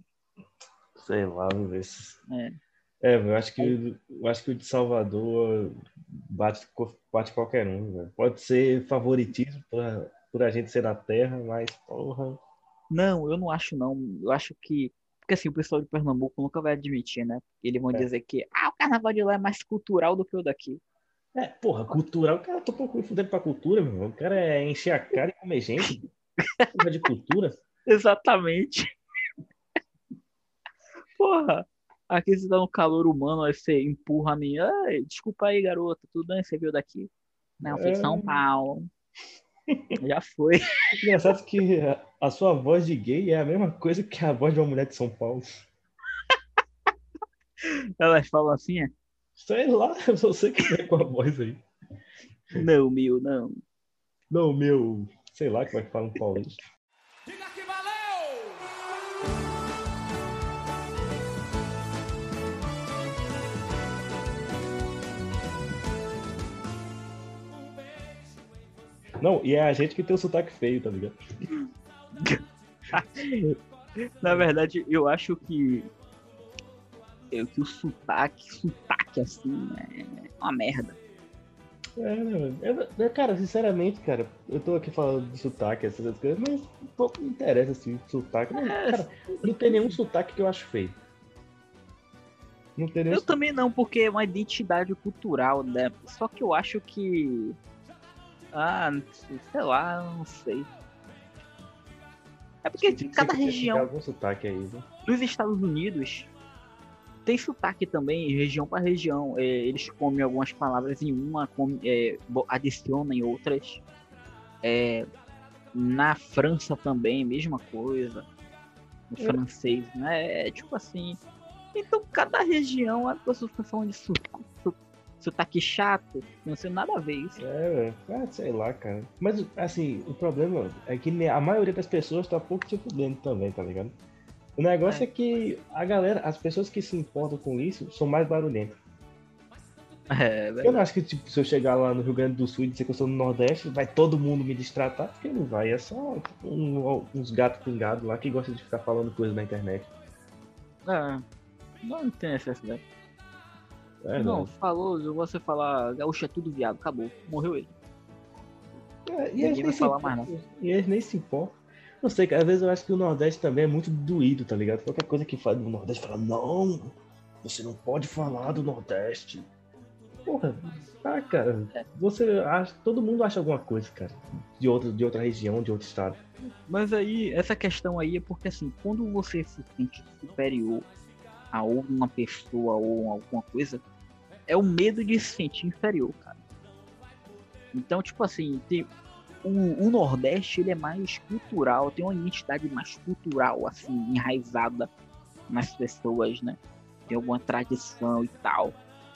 Sei lá, vamos ver se. É. É, eu acho que, eu acho que o de Salvador bate, bate qualquer um. Pode ser favoritismo por, por a gente ser da terra, mas, porra. Não, eu não acho não. Eu acho que. Porque assim, o pessoal de Pernambuco nunca vai admitir, né? Eles vão É. dizer que ah, o carnaval de lá é mais cultural do que o daqui. É, porra, cultural. O cara tô pouco fudendo pra cultura, meu irmão. O cara é encher a cara e comer gente. Porra de cultura. Exatamente. Porra, aqui você dá um calor humano, aí você empurra a mim. Ai, desculpa aí, garota, tudo bem? Você veio daqui? Não, fui de São É. Paulo. Já foi. Engraçado que a, sua voz de gay é a mesma coisa que a voz de uma mulher de São Paulo. Elas falam assim, é? Sei lá, você que vem com a voz aí. Não, meu, não. Não, meu. Sei lá como é que fala um paulista. Não, e é a gente que tem o sotaque feio, tá ligado? Na verdade, eu acho que. Eu, que o sotaque, sotaque assim, é uma merda. É, né? Eu- eu- cara, sinceramente, cara, eu tô aqui falando de sotaque, essas coisas, mas pouco me interessa assim, sotaque. Não, cara, não tem nenhum sotaque que eu acho feio. Não tem nenhum Eu também não, porque é uma identidade cultural, né? Só que eu acho que. Ah, sei, lá, não sei. É porque Você cada região pegar algum sotaque aí, né? dos Estados Unidos tem sotaque também, região para região. É, eles comem algumas palavras em uma, come- é, adicionam em outras. É, na França também, mesma coisa. No francês, né? É tipo assim. Então, cada região, a pessoa falando de su- sotaque chato, não sei nada a ver isso. É. Ah, sei lá, cara. Mas, assim, o problema é que a maioria das pessoas tá pouco se fudendo também, tá ligado? O negócio é. que a galera, as pessoas que se importam com isso são mais barulhentas. É, Eu não acho que, tipo, se eu chegar lá no Rio Grande do Sul e dizer que eu sou do Nordeste, vai todo mundo me destratar, porque não vai. É só tipo, um- uns gatos pingados lá que gostam de ficar falando coisas na internet. é, não tem necessidade. É, não, falou, eu vou você falar, gaúcho é tudo viado, acabou, morreu ele. É, e Ninguém eles vai nem se falar importam. mais, E eles nem se importam. Não sei, cara, às vezes eu acho que o Nordeste também é muito doído, tá ligado? Qualquer coisa que fala do Nordeste, fala, não, você não pode falar do Nordeste. Porra, tá, cara. Você acha, todo mundo acha alguma coisa, cara. De outra, de outra região, de outro estado. Mas aí, essa questão aí é porque assim, quando você se sente superior a uma pessoa ou alguma coisa, é o medo de se sentir inferior, cara. Então, tipo assim, tem, o, o Nordeste ele é mais cultural, tem uma identidade mais cultural, assim, enraizada nas pessoas, né? Tem alguma tradição e tal.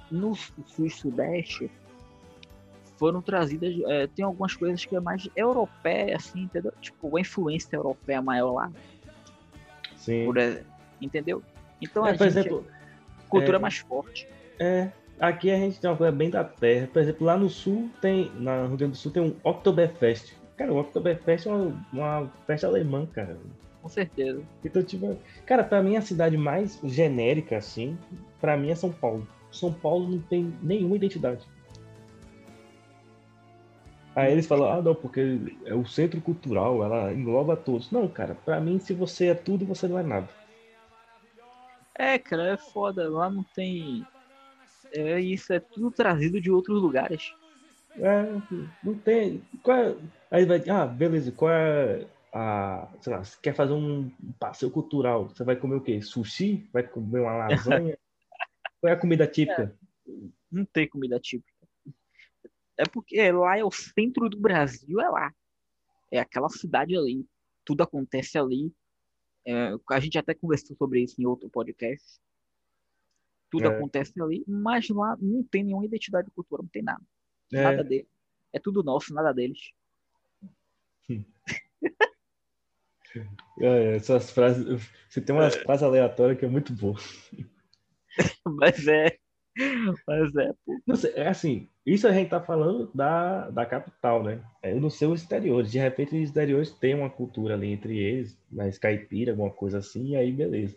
No Sul e Sudeste, foram trazidas. é, tem algumas coisas que é mais europeia, assim, entendeu? Tipo, a influência europeia maior lá. Sim. Por, entendeu? Então É, a por gente, exemplo, cultura é mais forte. É, aqui a gente tem uma coisa bem da terra. Por exemplo, lá no sul tem, na Rio Grande do Sul tem um Oktoberfest. Cara, o Oktoberfest é uma, uma festa alemã, cara. Com certeza. Então, tipo, cara, pra mim a cidade mais genérica, assim, pra mim é São Paulo. São Paulo não tem nenhuma identidade. Aí eles falam, ah, não, porque é o centro cultural, ela engloba todos. Não, cara, pra mim, se você é tudo, você não é nada. É, cara, é foda. Lá não tem. É isso, é tudo trazido de outros lugares. É, não tem. Qual é- Aí vai, ah, beleza, qual é a. Sei lá, você quer fazer um passeio cultural? Você vai comer o quê? Sushi? Vai comer uma lasanha? qual é a comida típica? Não tem comida típica. É porque lá é o centro do Brasil, é lá. É aquela cidade ali. Tudo acontece ali. É, a gente até conversou sobre isso em outro podcast. Tudo É. acontece ali, mas lá não tem nenhuma identidade cultural, não tem nada. É, Nada dele. É tudo nosso, nada deles. é, essas frases. Você tem umas frases aleatórias que é muito boa. Mas é. Mas é. Não sei, é assim, isso a gente tá falando da, da capital, né? Eu não sei os exteriores. De repente, os exteriores têm uma cultura ali entre eles, mais caipira, alguma coisa assim, e aí beleza.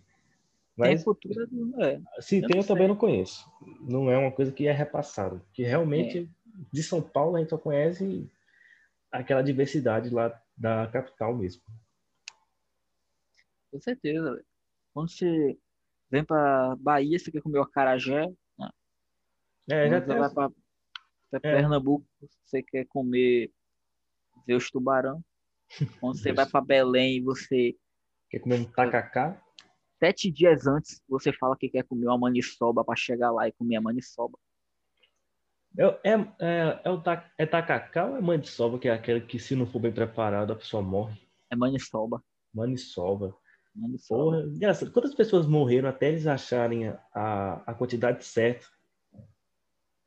Tem Mas a cultura do. É. se eu tem, não eu também não conheço. Não é uma coisa que é repassada. Que realmente, de São Paulo, a gente só conhece aquela diversidade lá da capital mesmo. Com certeza, velho. Quando você vem pra Bahia, você quer comer o acarajé. É, já tem vai pra, pra É. Pernambuco, você quer comer ver os tubarão. Quando você vai pra Belém, você quer comer um tacacá. sete dias antes você fala que quer comer uma maniçoba pra chegar lá e comer a maniçoba. É, é, é, é, o ta, é tacacá ou é maniçoba, que é aquele que se não for bem preparado a pessoa morre? É maniçoba. Maniçoba. Maniçoba. Porra, engraçado. Quantas pessoas morreram até eles acharem a, a quantidade certa?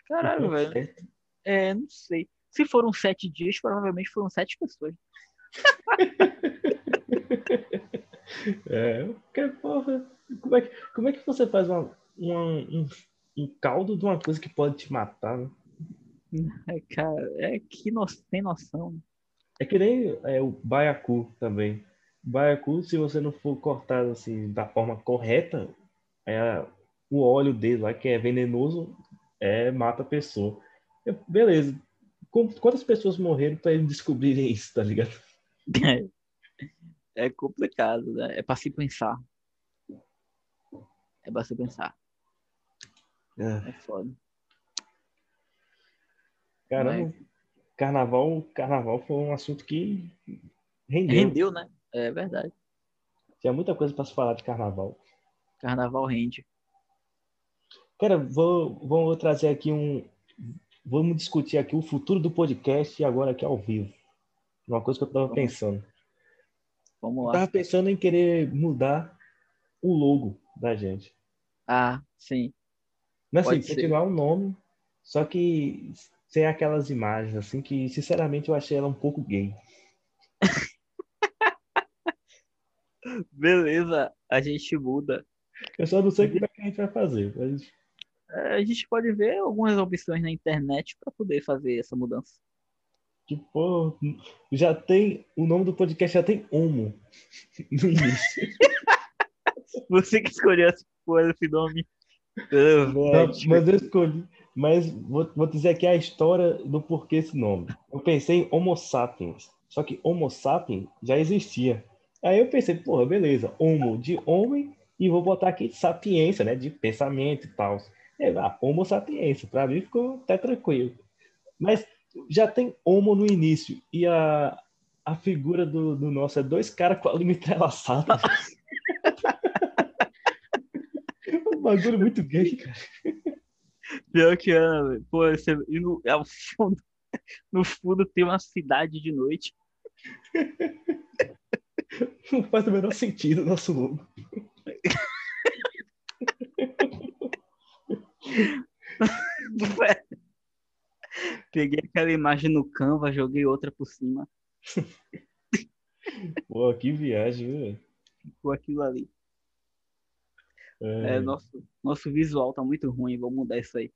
Caralho, velho. certo? É, não sei. Se foram sete dias, provavelmente foram sete pessoas. É, porque, porra, como é que, como é que você faz uma, uma- um, um caldo de uma coisa que pode te matar, né? É, cara, é que no... tem noção. É que nem é, o baiacu também. O baiacu, se você não for cortado assim da forma correta, é, o óleo dele lá, que é venenoso, é, mata a pessoa. Eu- beleza. Com- Quantas pessoas morreram para eles descobrirem isso, tá ligado? É complicado, né? É pra se pensar. É pra se pensar. É, É foda. caramba, carnaval, carnaval foi um assunto que rendeu. Rendeu, né? É verdade. Tinha muita coisa para se falar de carnaval. Carnaval rende. Cara, vou, vou trazer aqui um. Vamos discutir aqui o futuro do podcast agora aqui ao vivo. Uma coisa que eu tava Vamos. pensando. Vamos Eu lá. tava pensando em querer mudar o logo da gente. Ah, sim. Mas assim, Pode ser. continuar o nome, só que sem aquelas imagens, assim, que sinceramente eu achei ela um pouco gay. Beleza, a gente muda. Eu só não sei como é que a gente vai fazer. Mas, A gente pode ver algumas opções na internet para poder fazer essa mudança. pô, já tem. O nome do podcast já tem Homo no início. Você que escolheu esse, porra, esse nome. Não, Helvético. mas eu escolhi. Mas vou, vou dizer aqui a história do porquê esse nome. Eu pensei em Homo sapiens. Só que Homo sapiens já existia. Aí eu pensei, porra, beleza. Homo de homem e vou botar aqui sapiência, né? De pensamento e tal. É, ah, Homo sapiência. Pra mim ficou até tranquilo. Mas já tem Homo no início. E a, a figura do, do nosso é dois caras com a língua entrelaçada. um bagulho muito gay, cara. Pior que é. Pô, você, e no, ao fundo, no fundo tem uma cidade de noite. Não faz o menor sentido o nosso logo. Peguei aquela imagem no Canva, joguei outra por cima. Pô, que viagem, viu? velho? Ficou aquilo ali. É, É, nosso, nosso visual tá muito ruim, vou mudar isso aí.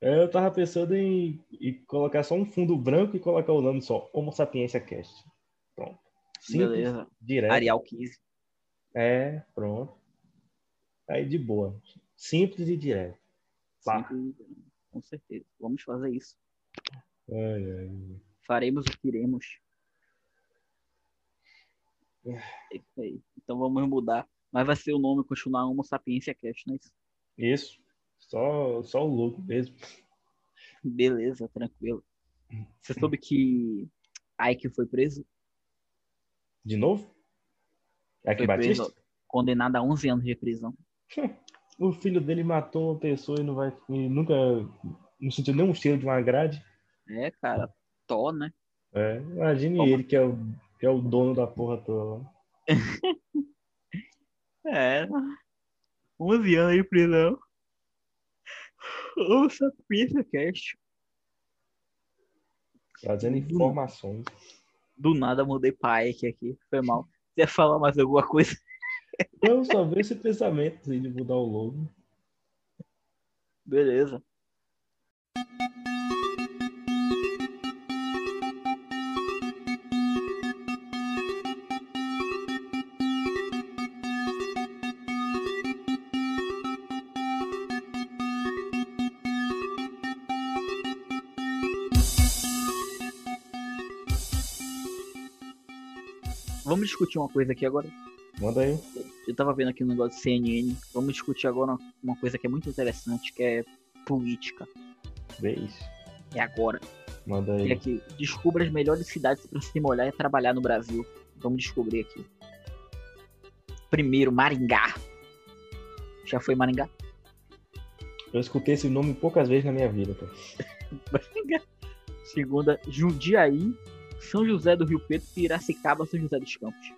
é, eu tava pensando em, em colocar só um fundo branco e colocar o nome só Homo Sapiência Cast. Pronto. Simples, Beleza. direto. Arial 15. É, pronto. Aí de boa. Simples e direto. Com certeza. Vamos fazer isso. Ai, ai. Faremos o que iremos. É isso aí. Então vamos mudar. Mas vai ser o nome continuar Homo Sapiência Cast, não é isso? Isso. Só, só o louco mesmo. Beleza, tranquilo. Você soube que Ike foi preso? De novo? Que Foi Batista? preso, condenado a 11 anos de prisão. O filho dele matou uma pessoa e não vai. E nunca. Não sentiu nenhum cheiro de uma grade. É, cara, Tó, né? É, imagine Toma. ele que é, o, que é o dono da porra toda lá. É. 11 anos de prisão. Homo Sapiência Cast. Trazendo informações. Do nada mudei pra Ike aqui. Foi mal. Você ia falar mais alguma coisa? Eu só vejo esse pensamento assim, de mudar o logo. Beleza. Vamos discutir uma coisa aqui agora. Manda aí. Eu tava vendo aqui um negócio de CNN. Vamos discutir agora uma coisa que é muito interessante, que é política. Beijo. É agora. Manda E aí. aqui, descubra as melhores cidades para se molhar e trabalhar no Brasil. Vamos descobrir aqui. Primeiro, Maringá. Já foi Maringá? Eu escutei esse nome poucas vezes na minha vida, cara. Maringá. Segunda, Jundiaí, São José do Rio Preto, Piracicaba, São José dos Campos.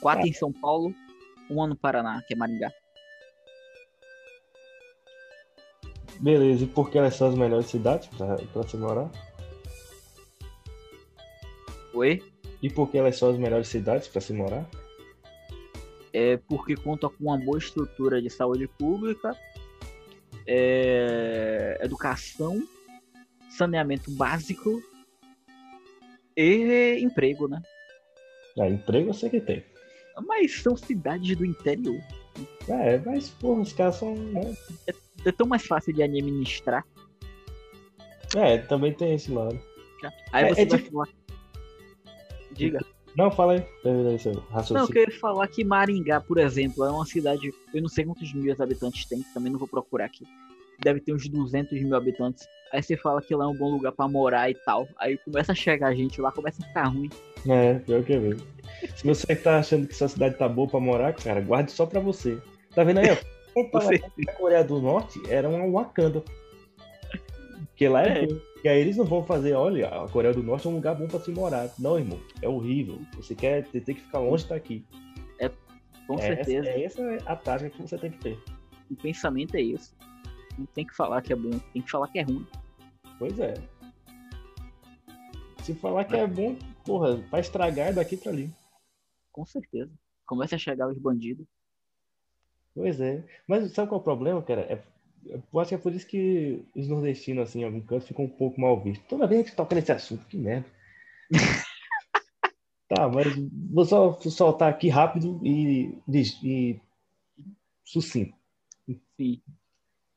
Quatro em São Paulo, uma no Paraná, que é Maringá. Beleza, e por que elas são as melhores cidades pra, pra se morar? Oi? E por que elas são as melhores cidades pra se morar? é porque conta com uma boa estrutura de saúde pública, é, educação, saneamento básico e emprego, né? Ah, emprego eu sei que tem. Mas são cidades do interior. É, mas porra, os caras são. né? É tão mais fácil de administrar. É, também tem esse lado. Aí É- você é vai tipo- falar. Diga. Não, fala aí. Não, eu queria falar que Maringá, por exemplo, é uma cidade. Eu não sei quantos mil habitantes tem, também não vou procurar aqui. Deve ter uns 200 mil habitantes. Aí você fala que lá é um bom lugar pra morar e tal. Aí começa a chegar gente lá, começa a ficar ruim. É, pior que é mesmo. Se você tá achando que sua cidade tá boa pra morar, cara, guarde só pra você. Tá vendo aí, ó? Com a Coreia do Norte, era uma Wakanda. Porque lá é, É. E aí eles não vão fazer, olha, a Coreia do Norte é um lugar bom pra se morar. Não, irmão, é horrível. Você quer, você tem que ficar longe daqui. Com é certeza. Essa, é essa a tática que você tem que ter. O pensamento é esse. Não tem que falar que é bom, tem que falar que é ruim. Pois é. Se falar que é bom, porra, pra estragar é daqui pra ali. Com certeza. Começa a chegar os bandidos. Pois é. Mas sabe qual é o problema, cara? É, eu acho que é por isso que os nordestinos, assim, em algum canto, ficam um pouco mal vistos. Toda vez que toca nesse assunto, que merda. tá, mas vou só soltar aqui rápido e, e sucinto. Sim.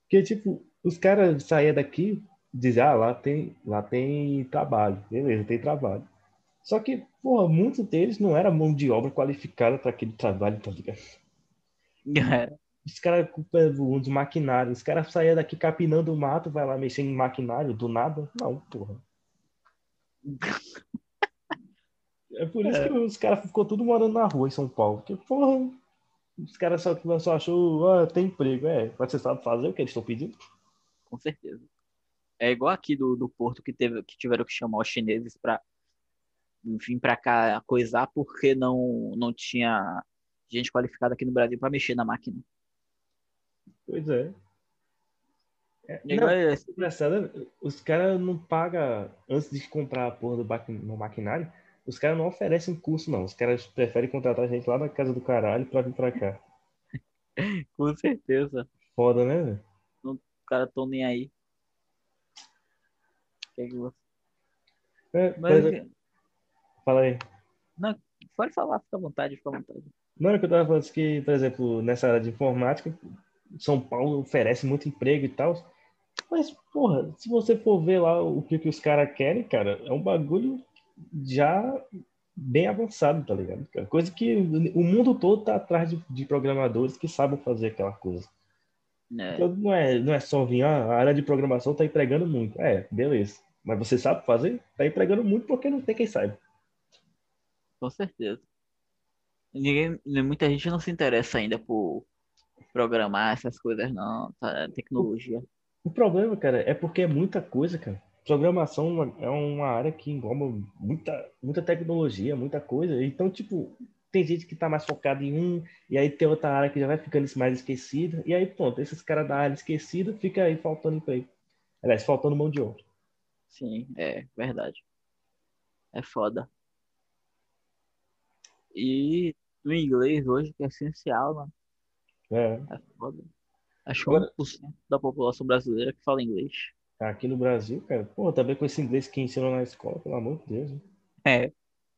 Porque, tipo, os caras saíam daqui dizer, ah, lá tem, lá tem trabalho. Beleza, tem trabalho. Só que, porra, muitos deles não era mão de obra qualificada para aquele trabalho, tá ligado? É. Os caras culpam de maquinário. Os caras saíam daqui capinando o mato, vai lá mexer em maquinário do nada. Não, porra. É por isso que os caras ficou tudo morando na rua em São Paulo. Porque, porra, os caras só, só achou, ah, tem emprego. É, mas você sabe fazer o que eles estão pedindo? Com certeza. É igual aqui do, do Porto que, teve, que tiveram que chamar os chineses pra vir pra cá coisar porque não, não tinha gente qualificada aqui no Brasil pra mexer na máquina. Pois é. É, E não, agora, engraçado, os caras não pagam, antes de comprar a porra do no maquinário, os caras não oferecem curso, não. Os caras preferem contratar a gente lá na casa do caralho pra vir pra cá. com certeza. Foda, né, velho? Os caras tão nem aí. Que que você- É, Mas, fala aí. pode falar, fica à vontade, fica à vontade. Não, é que eu tava falando que, por exemplo, nessa área de informática, São Paulo oferece muito emprego e tal. Mas, porra, se você for ver lá o que, que os caras querem, cara, é um bagulho já bem avançado, tá ligado? cara? Coisa que o mundo todo tá atrás de, de programadores que sabem fazer aquela coisa. É, Então, não é, não é só vir, ah, a área de programação tá empregando muito. É, beleza. Mas você sabe fazer? Tá empregando muito porque não tem quem saiba. com certeza. Ninguém, muita gente não se interessa ainda por programar essas coisas, não. tá? Tecnologia. O problema, cara, é porque é muita coisa, cara. Programação é uma- é área que engloba muita, muita tecnologia, muita coisa. Então, tipo, tem gente que tá mais focada em um, e aí tem outra área que já vai ficando mais esquecida. E aí, pronto, esses caras da área esquecida fica aí faltando emprego. Aliás, faltando mão de obra. Sim, é verdade. É foda. E o inglês hoje, que é essencial, mano. É. É foda. Acho que Agora- 1% da população brasileira que fala inglês. Aqui no Brasil, cara, pô, também com esse inglês que ensinam na escola, pelo amor de Deus. né? É.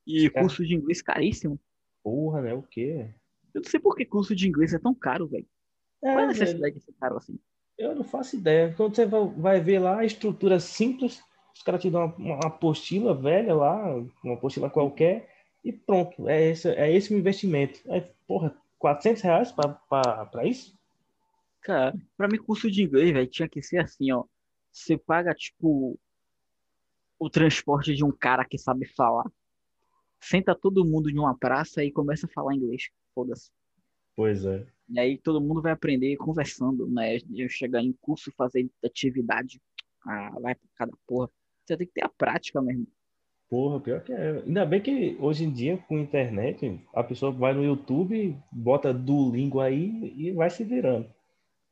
E É. curso de inglês caríssimo. Porra, né? O quê? Eu não sei por que curso de inglês é tão caro, velho. Qual é a É, velho, necessidade de ser caro assim? eu não faço ideia. Quando você vai ver lá a estrutura simples, os caras te dão uma, uma apostila velha lá, uma apostila qualquer, e pronto. É esse, é esse o investimento. É, porra, 400 reais pra, pra, pra isso? Cara, pra mim, curso de inglês, velho, tinha que ser assim, ó. Você paga, tipo, o transporte de um cara que sabe falar. Senta todo mundo em uma praça e começa a falar inglês. Foda-se. Pois é. E aí todo mundo vai aprender conversando, né? De chegar em curso, fazer atividade. Ah, vai pra cada porra. Você tem que ter a prática mesmo. Porra, pior que é. Ainda bem que hoje em dia, com internet, a pessoa vai no YouTube, bota Duolingo aí e vai se virando.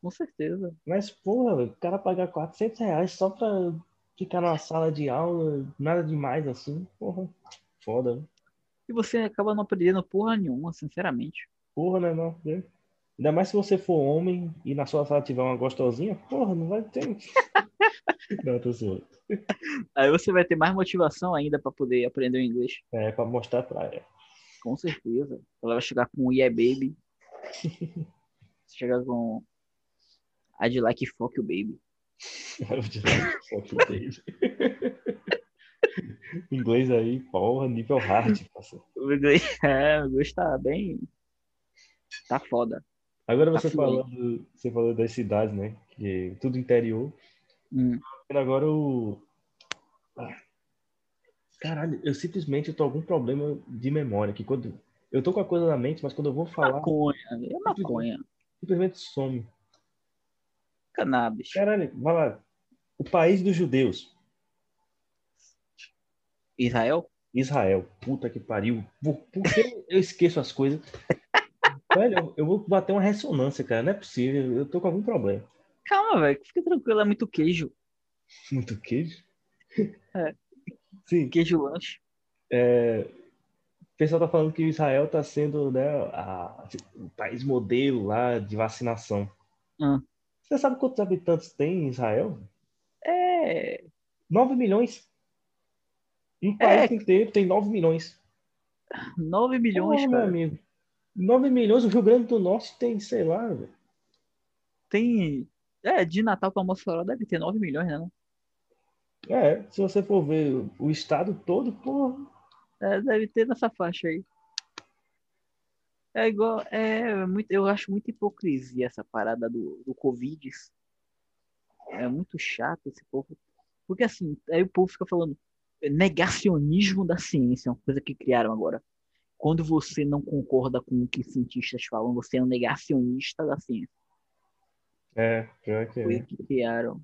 Com certeza. Mas, porra, o cara pagar 400 reais só pra ficar numa sala de aula, nada demais assim, porra, foda, né? E você acaba não aprendendo porra nenhuma, sinceramente. Porra, né, não? né? Ainda mais se você for homem e na sua sala tiver uma gostosinha, porra, não vai ter. não, tô zoando. Aí você vai ter mais motivação ainda pra poder aprender o inglês. É, pra mostrar pra ela. Com certeza. Ela vai chegar com Yeah Baby. Chegar com I'd like fuck you, baby. Vou tirar o foto dele. Inglês aí, porra, nível hard, parceiro. O inglês, é, o inglês tá bem. Tá foda. Agora Tá você fluente. falando, você falou das cidades, né? Que tudo interior. Hum. Agora o. Ah. Caralho, eu simplesmente tô com algum problema de memória. Que quando. Eu tô com a coisa na mente, mas quando eu vou falar, Maconha. É maconha. simplesmente some. Cannabis. Caralho, vai lá. O país dos judeus. Israel? Israel. Puta que pariu. Por, que eu esqueço as coisas? Velho, eu, eu vou bater uma ressonância, cara. Não é possível. Eu tô com algum problema. Calma, velho. Fica tranquilo, é muito queijo. Muito queijo? É. Sim. Queijo lanche. É, o pessoal tá falando que Israel tá sendo né, a- o país modelo lá de vacinação. Ah. Você sabe quantos habitantes tem em Israel? É. 9 milhões. Um É. país inteiro tem 9 milhões. 9 milhões, meu cara. amigo. 9 milhões, o Rio Grande do Norte tem, sei lá, velho. Tem. É, de Natal pra Mossoró deve ter 9 milhões, né? É, se você for ver o estado todo, porra. É, deve ter nessa faixa aí. É igual, é muito, eu acho muita hipocrisia essa parada do, do Covid. É muito chato esse povo. Porque assim, aí o povo fica falando negacionismo da ciência, é uma coisa que criaram agora. Quando você não concorda com o que cientistas falam, você é um negacionista da ciência. É, pior que Foi é. que criaram.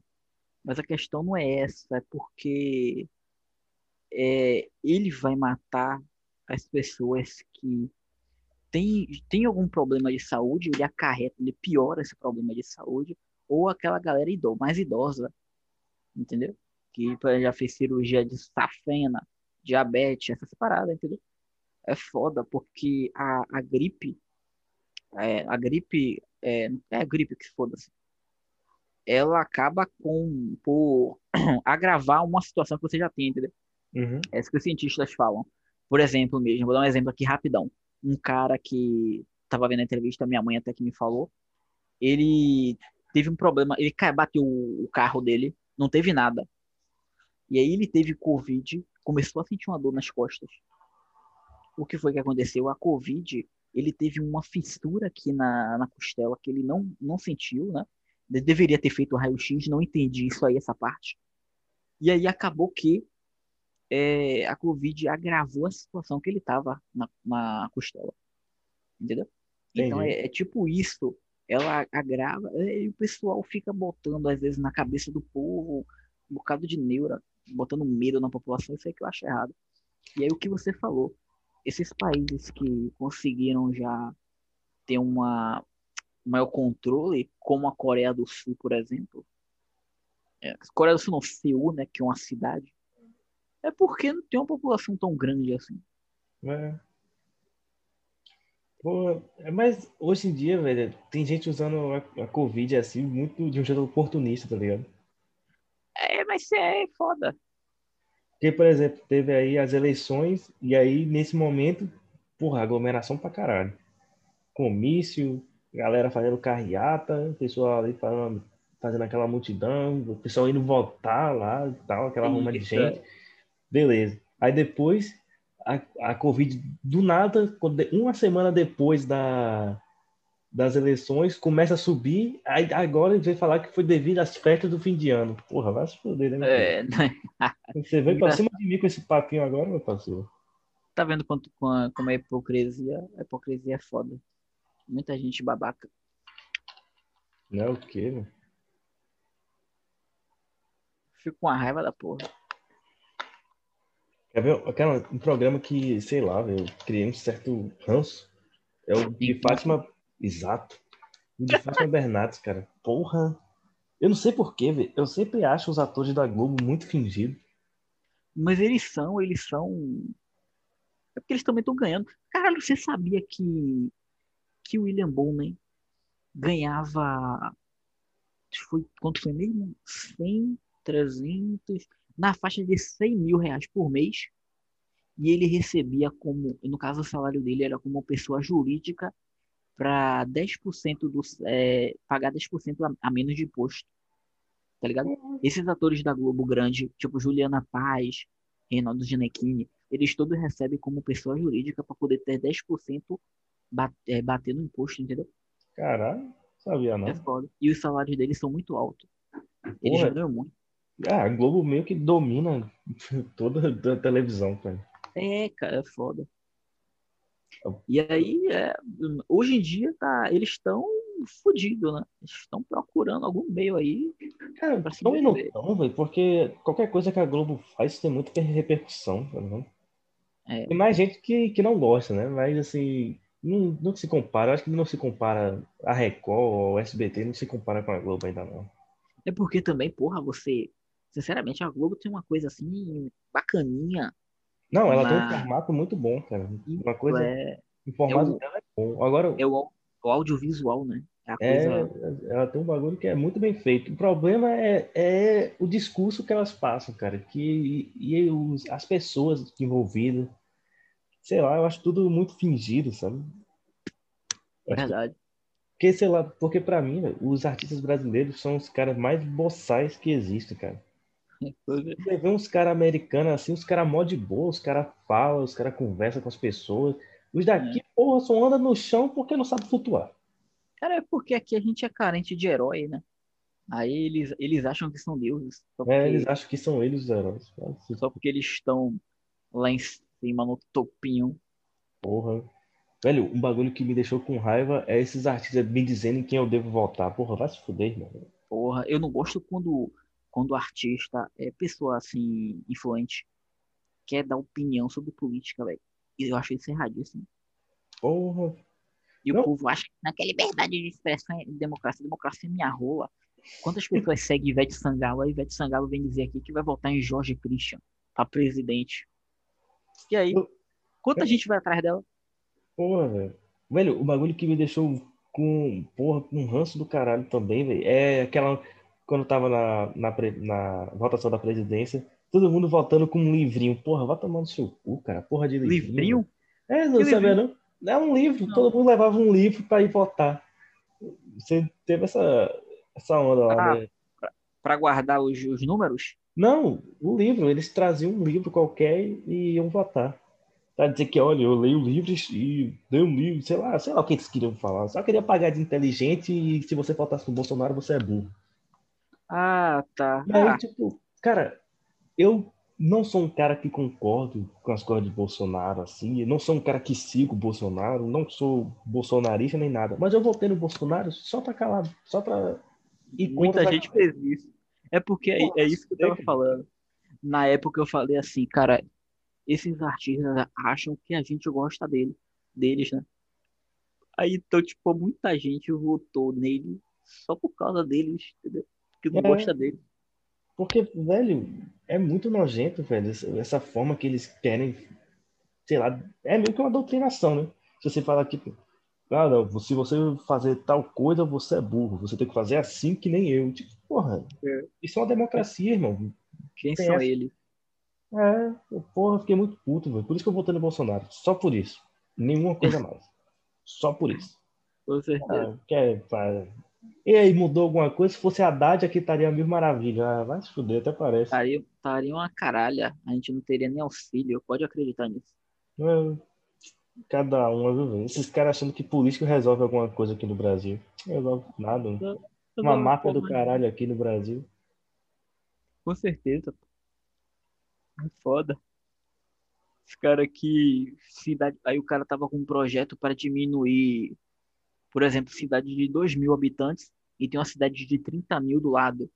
Mas a questão não é essa, é porque é, ele vai matar as pessoas que têm tem algum problema de saúde, ele acarreta, ele piora esse problema de saúde, ou aquela galera ido, mais idosa, entendeu? Que já fez cirurgia de safena, diabetes, essa parada, entendeu? É foda, porque a, a gripe, é, a gripe, é, é a gripe que se foda-se, ela acaba com, por agravar uma situação que você já tem, entendeu? Uhum. É isso que os cientistas falam. Por exemplo, mesmo, vou dar um exemplo aqui rapidão. Um cara que tava vendo a entrevista, minha mãe até que me falou, ele teve um problema, ele bateu o carro dele, não teve nada. E aí ele teve Covid, começou a sentir uma dor nas costas. O que foi que aconteceu? A Covid, ele teve uma fissura aqui na, na costela que ele não, não sentiu, né? Deveria ter feito o raio-x, não entendi isso aí, essa parte. E aí acabou que é, a Covid agravou a situação que ele tava na, na costela. Entendeu? Então é, é tipo isso. Ela agrava, é, e o pessoal fica botando, às vezes, na cabeça do povo um bocado de neura, botando medo na população, isso aí que eu acho errado. E aí o que você falou, esses países que conseguiram já ter uma um maior controle, como a Coreia do Sul, por exemplo. É, Coreia do Sul não, Seul, né, que é uma cidade. É porque não tem uma população tão grande assim. É. Pô, é, mas hoje em dia, velho, tem gente usando a, a Covid assim, muito de um jeito oportunista, tá ligado? É, mas é foda. Porque, por exemplo, teve aí as eleições, e aí, nesse momento, porra, aglomeração pra caralho. Comício, galera fazendo carreata, o pessoal ali falando, fazendo aquela multidão, o pessoal indo votar lá e tal, aquela ruma de Isso, gente. Beleza. Aí depois, a, a Covid, do nada, uma semana depois da, das eleições, começa a subir, aí agora vem falar que foi devido às festas do fim de ano. Porra, vai se foder, né? É, né? Você veio pra cima de mim com esse papinho agora, meu parceiro? Tá vendo quanto, com- como é hipocrisia? A hipocrisia é foda. Muita gente babaca. Não é o quê, meu? Fico com a raiva da porra. Quer ver aquela, um programa que, sei lá, eu criei um certo ranço? É o de. Fátima. Exato. O de Fátima Bernardes, cara. Porra. Eu não sei porquê, velho. Eu sempre acho os atores da Globo muito fingidos. Mas eles são, eles são. É porque eles também estão ganhando. Caralho, você sabia que, que o William Bonner ganhava. Foi, quanto foi mesmo? 100, 300. Na faixa de 100 mil reais por mês. E ele recebia como. No caso, o salário dele era como pessoa jurídica para 10% do. É, pagar 10% a, a menos de imposto. Tá ligado? Esses atores da Globo grande, tipo Juliana Paz, Reinaldo Ginequini, eles todos recebem como pessoa jurídica para poder ter 10% ba- é, bater no imposto, entendeu? Caralho, sabia não. É foda. E os salários deles são muito altos. Eles Porra. já ganham muito. Ah, a Globo meio que domina toda a televisão, cara. É, cara, é foda. E aí, é, hoje em dia, tá, eles estão fodidos, né? Eles estão procurando algum meio aí. Cara, Pra se não e não defender. tão, velho, porque qualquer coisa que a Globo faz tem muita repercussão, tá ligado? É. Tem mais gente que, que não gosta, né? Mas assim, não, não se compara. Eu acho que não se compara a Record ou o SBT, não se compara com a Globo ainda não. É porque também, porra, você. Sinceramente, a Globo tem uma coisa assim, bacaninha. Não, ela tem um formato muito bom, cara. Uma coisa, é, o formato eu- dela é bom. Agora, é o, o audiovisual, né? É é, ela tem um bagulho que é muito bem feito. O problema é, é o discurso que elas passam, cara. Que, e, e os, as pessoas envolvidas. Sei lá, eu acho tudo muito fingido, sabe? Acho verdade. Porque, sei lá, porque pra mim, os artistas brasileiros são os caras mais boçais que existem, cara. Você vê uns caras americanos assim, os caras mó de boa, os caras falam, os caras conversam com as pessoas. Os daqui, porra, só anda no chão porque não sabe flutuar. Cara, é porque aqui a gente é carente de herói, né? Aí eles, eles acham que são deuses. Só porque, É, eles acham que são eles os heróis. só porque eles estão lá em cima no topinho. Porra. Velho, um bagulho que me deixou com raiva é esses artistas me dizendo em quem eu devo votar. Porra, vai se fuder, irmão. Porra, eu não gosto quando, quando o artista é pessoa assim, influente, quer dar opinião sobre política, velho. E eu acho isso erradíssimo. Porra. E Não. o povo acha que naquela liberdade de expressão é democracia. Democracia é minha rola. Quantas pessoas seguem Ivete Sangalo? A Ivete Sangalo vem dizer aqui que vai votar em Jorge Christian pra presidente. E aí? Eu- Quanta gente vai atrás dela? Porra, velho. Velho, o bagulho que me deixou com, porra, com um ranço do caralho também, velho, é aquela. Quando eu tava na, na, na votação da presidência, todo mundo votando com um livrinho. Porra, vai tomar no seu cu, cara. Porra de livrinho. Livrinho? É, não Que sabia, livrinho? não? É um livro, Não. todo mundo levava um livro pra ir votar. Você teve essa, essa onda lá, Ah. né? Pra guardar os, os números? Não, o livro, eles traziam um livro qualquer e iam votar. Pra dizer que, olha, eu leio livros e dei um livro, sei lá, sei lá o que eles queriam falar. Só queria pagar de inteligente e se você votasse no Bolsonaro, você é burro. Ah, tá. E aí, Ah, tipo, cara, eu não sou um cara que concordo com as coisas de Bolsonaro, assim. Eu não sou um cara que sigo o Bolsonaro, não sou bolsonarista nem nada. Mas eu votei no Bolsonaro só pra calar, só pra ir muita gente fez isso. É porque é, é isso que eu tava falando. Na época eu falei assim, cara, esses artistas acham que a gente gosta dele, deles, né? Aí, então, tipo, muita gente votou nele só por causa deles, entendeu? Que não É. gosta dele. Porque, velho, é muito nojento, velho, essa, forma que eles querem, sei lá, é meio que uma doutrinação, né? Se você fala tipo, não, se você fazer tal coisa, você é burro, você tem que fazer assim que nem eu. Tipo, porra, É. isso é uma democracia, irmão. Quem Tem são essa. eles? É, eu, porra, eu fiquei muito puto, velho. Por isso que eu votei no Bolsonaro. Só por isso. Nenhuma coisa mais. Só por isso. Com certeza. Ah. E aí, mudou alguma coisa? Se fosse a Haddad, aqui estaria mil maravilha. Ah, vai se fuder, até parece. Estaria, estaria uma caralha. A gente não teria nem auxílio, pode acreditar nisso. É, Cada um, viu? Esses caras achando que político resolve alguma coisa aqui no Brasil. Resolve nada. né? Uma máfia do caralho aqui no Brasil. Com certeza. É foda. Os caras que cidade, aí o cara tava com um projeto para diminuir, por exemplo, cidade de 2 mil habitantes e tem uma cidade de 30 mil do lado.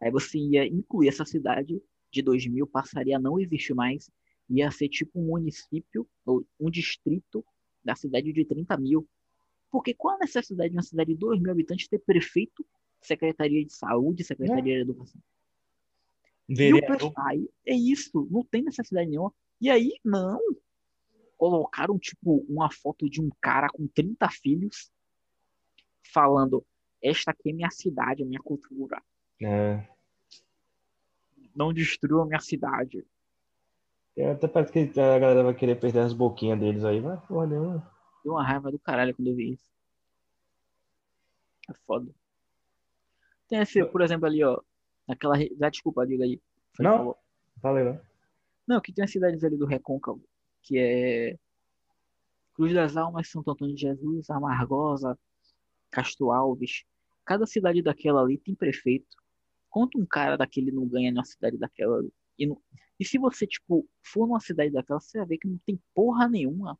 Aí você ia incluir essa cidade de 2 mil, passaria a não existir mais, ia ser tipo um município ou um distrito da cidade de 30 mil. Porque qual a necessidade de uma cidade de 2 mil habitantes ter prefeito, secretaria de saúde, secretaria de educação? E o Vereador. pessoal, aí é isso, não tem necessidade nenhuma. E aí, não. Colocaram, tipo, uma foto de um cara com 30 filhos falando: Esta aqui é minha cidade, a minha cultura. É. Não destrua a minha cidade. É, Até parece que a galera vai querer perder as boquinhas deles aí. Vai, porra nenhuma. Deu uma raiva do caralho quando eu vi isso. É foda. Tem esse, por exemplo, ali, ó. Naquela. Ah, desculpa, diga aí. Foi, Não. falou. Falei, não. Não, que tem as cidades ali do Recôncavo, que é Cruz das Almas, Santo Antônio de Jesus, Amargosa, Castro Alves. Cada cidade daquela ali tem prefeito. Quanto um cara daquele não ganha numa cidade daquela ali? E, não- e se você, tipo, for numa cidade daquela, você vai ver que não tem porra nenhuma.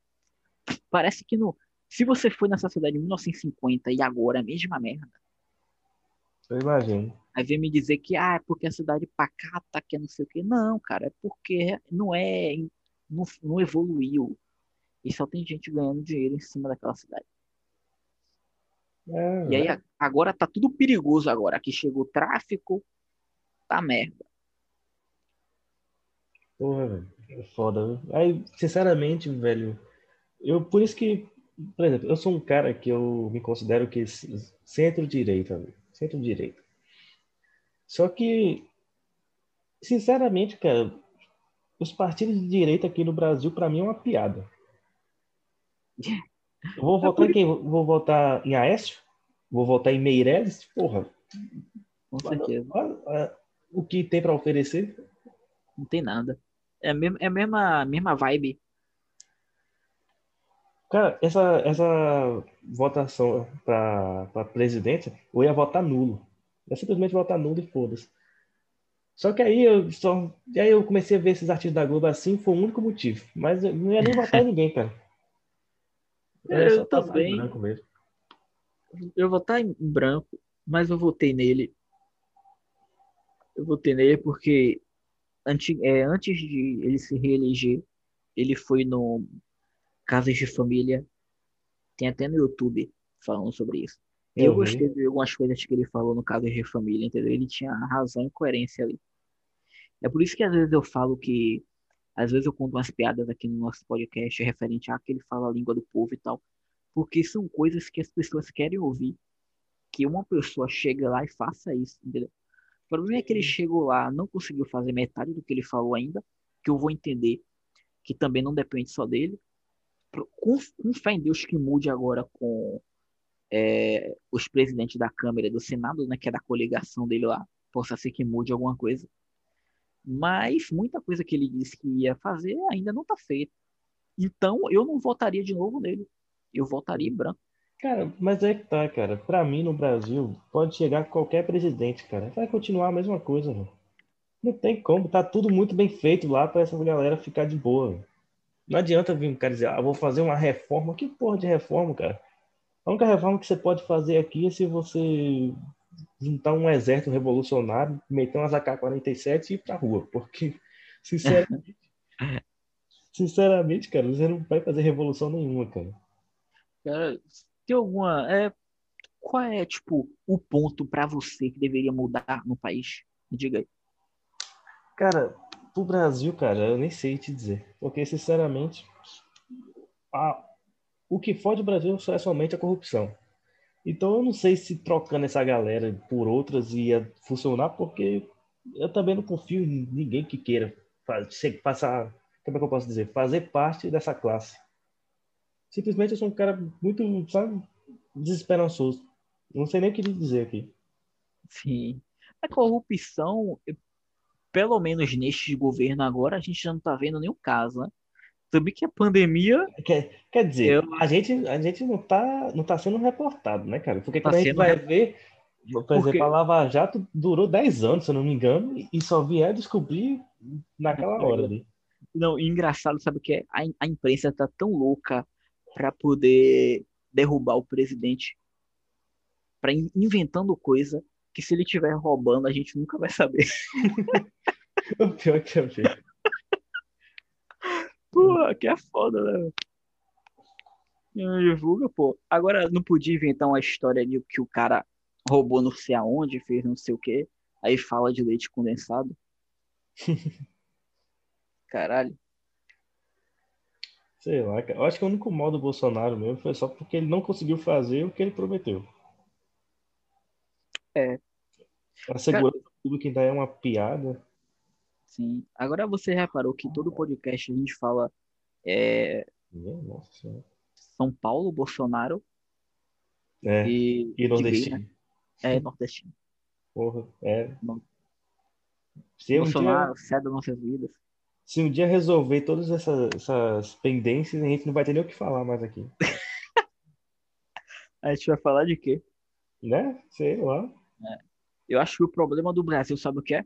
Parece que no. Se você foi nessa cidade em 1950 e agora é a mesma merda, Eu imagino. Aí vem me dizer que ah, é porque a cidade pacata, que é não sei o quê. Não, cara, é porque não é, não, não evoluiu. E só tem gente ganhando dinheiro em cima daquela cidade. É, E aí a- agora tá tudo perigoso agora. Aqui chegou o tráfico, tá merda. Porra, velho. É foda, viu? Aí, sinceramente, velho, eu, por isso que, por exemplo, eu sou um cara que eu me considero que centro-direita. Centro-direita. Só que, sinceramente, cara, os partidos de direita aqui no Brasil, pra mim, é uma piada. Eu vou votar em quem? Vou votar em Aécio? Vou votar em Meirelles? Porra, Com certeza. o que tem pra oferecer. Não tem nada. É a mesma, é a mesma, mesma vibe. Cara, essa, essa votação para presidente, eu ia votar nulo. Eu simplesmente votar nulo e foda-se. Só que aí eu só. E aí eu comecei a ver esses artistas da Globo assim, foi o único motivo. Mas eu não ia nem votar em ninguém, cara. ia Eu passar em também. Eu vou estar em branco, mas eu votei nele. Eu votei nele porque anti, é, antes de ele se reeleger, ele foi no Casas de Família. Tem até no YouTube falando sobre isso. Eu, vi. gostei de algumas coisas que ele falou no caso de família, entendeu? Ele tinha razão e coerência ali. É por isso que às vezes eu falo que, às vezes eu conto umas piadas aqui no nosso podcast referente a que ele fala a língua do povo e tal, porque são coisas que as pessoas querem ouvir, que uma pessoa chega lá e faça isso, entendeu? O problema é que ele chegou lá, não conseguiu fazer metade do que ele falou ainda, que eu vou entender que também não depende só dele. Com, com fé em Deus que mude agora com é, os presidentes da Câmara e do Senado, né, que é da coligação dele lá, possa ser que mude alguma coisa. Mas muita coisa que ele disse que ia fazer ainda não está feita. Então eu não votaria de novo nele. Eu votaria em branco. Cara, mas é que tá, cara. Pra mim, no Brasil, pode chegar qualquer presidente, cara. Vai continuar a mesma coisa, velho. Não tem como. Tá tudo muito bem feito lá pra essa galera ficar de boa. velho. Não adianta vir cara dizer, ah, vou fazer uma reforma. Que porra de reforma, cara? A única reforma que você pode fazer aqui é se você juntar um exército revolucionário, meter umas AK-47 e ir pra rua. Porque, sinceramente, sinceramente, cara, você não vai fazer revolução nenhuma, cara. Cara, tem alguma. É, qual é, tipo, o ponto pra você que deveria mudar no país? Me diga aí. Cara, pro Brasil, cara, eu nem sei te dizer. Porque, sinceramente, a- o que fode o Brasil só é somente a corrupção. Então, eu não sei se trocando essa galera por outras ia funcionar, porque eu também não confio em ninguém que queira fa- che- passar, como é que eu posso dizer, fazer parte dessa classe. Simplesmente eu sou um cara muito, sabe, desesperançoso. Não sei nem o que dizer aqui. Sim. A corrupção, pelo menos neste governo agora, a gente já não tá vendo nenhum caso, né? Também que a pandemia Quer, quer dizer, Eu- a gente, a gente não tá, não tá sendo reportado, né, cara? Porque Tá quando a gente vai re- ver, por Porque- exemplo, a Lava Jato durou 10 anos, se eu não me engano, e só vieram descobrir naquela hora ali. Não, engraçado, sabe o que é? A, a imprensa tá tão louca pra poder derrubar o presidente, in- inventando coisa que se ele estiver roubando a gente nunca vai saber. O pior que eu vi. Pô, que é foda, né? Não Divulga, pô. Agora não podia inventar uma história ali que o cara roubou não sei aonde, fez não sei o quê, aí fala de leite condensado. Caralho. Sei lá, cara. Eu acho que o único mal do Bolsonaro mesmo foi só porque ele não conseguiu fazer o que ele prometeu. É. A segurança pública ainda é uma piada. Sim. Agora você reparou que todo podcast a gente fala é, Nossa. São Paulo, Bolsonaro É, e, e gay, nordestino. né? É, nordestino. Porra, é. Não. Se um dia, Bolsonaro, nossas vidas. se um dia resolver todas essas, essas pendências, a gente não vai ter nem o que falar mais aqui. A gente vai falar de quê? Né? Sei lá. Eu acho que o problema do Brasil, sabe o que é?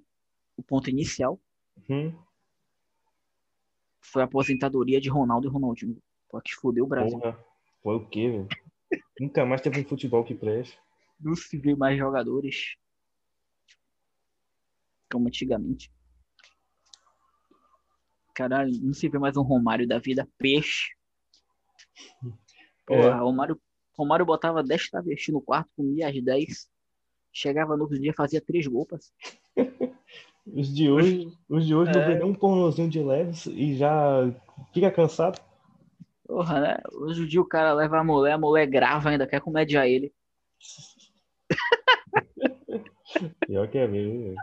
O ponto inicial Hum, foi a aposentadoria de Ronaldo e Ronaldinho. Pô, que fudeu o Brasil. porra. Foi o quê, velho? Nunca mais teve um futebol que preste. Não se vê mais jogadores como antigamente. Caralho, não se vê mais um Romário da vida. Peixe. Porra, É. Romário, Romário botava 10 travestis no quarto, comia as 10. Chegava no outro dia, fazia 3 gols. parceiro. Os de hoje, os de hoje não É. vê nem um pornozinho de leves e já fica cansado. Porra, né? Hoje em dia o cara leva a mulher, a mulher grava ainda, quer comédia ele. Pior que é mesmo.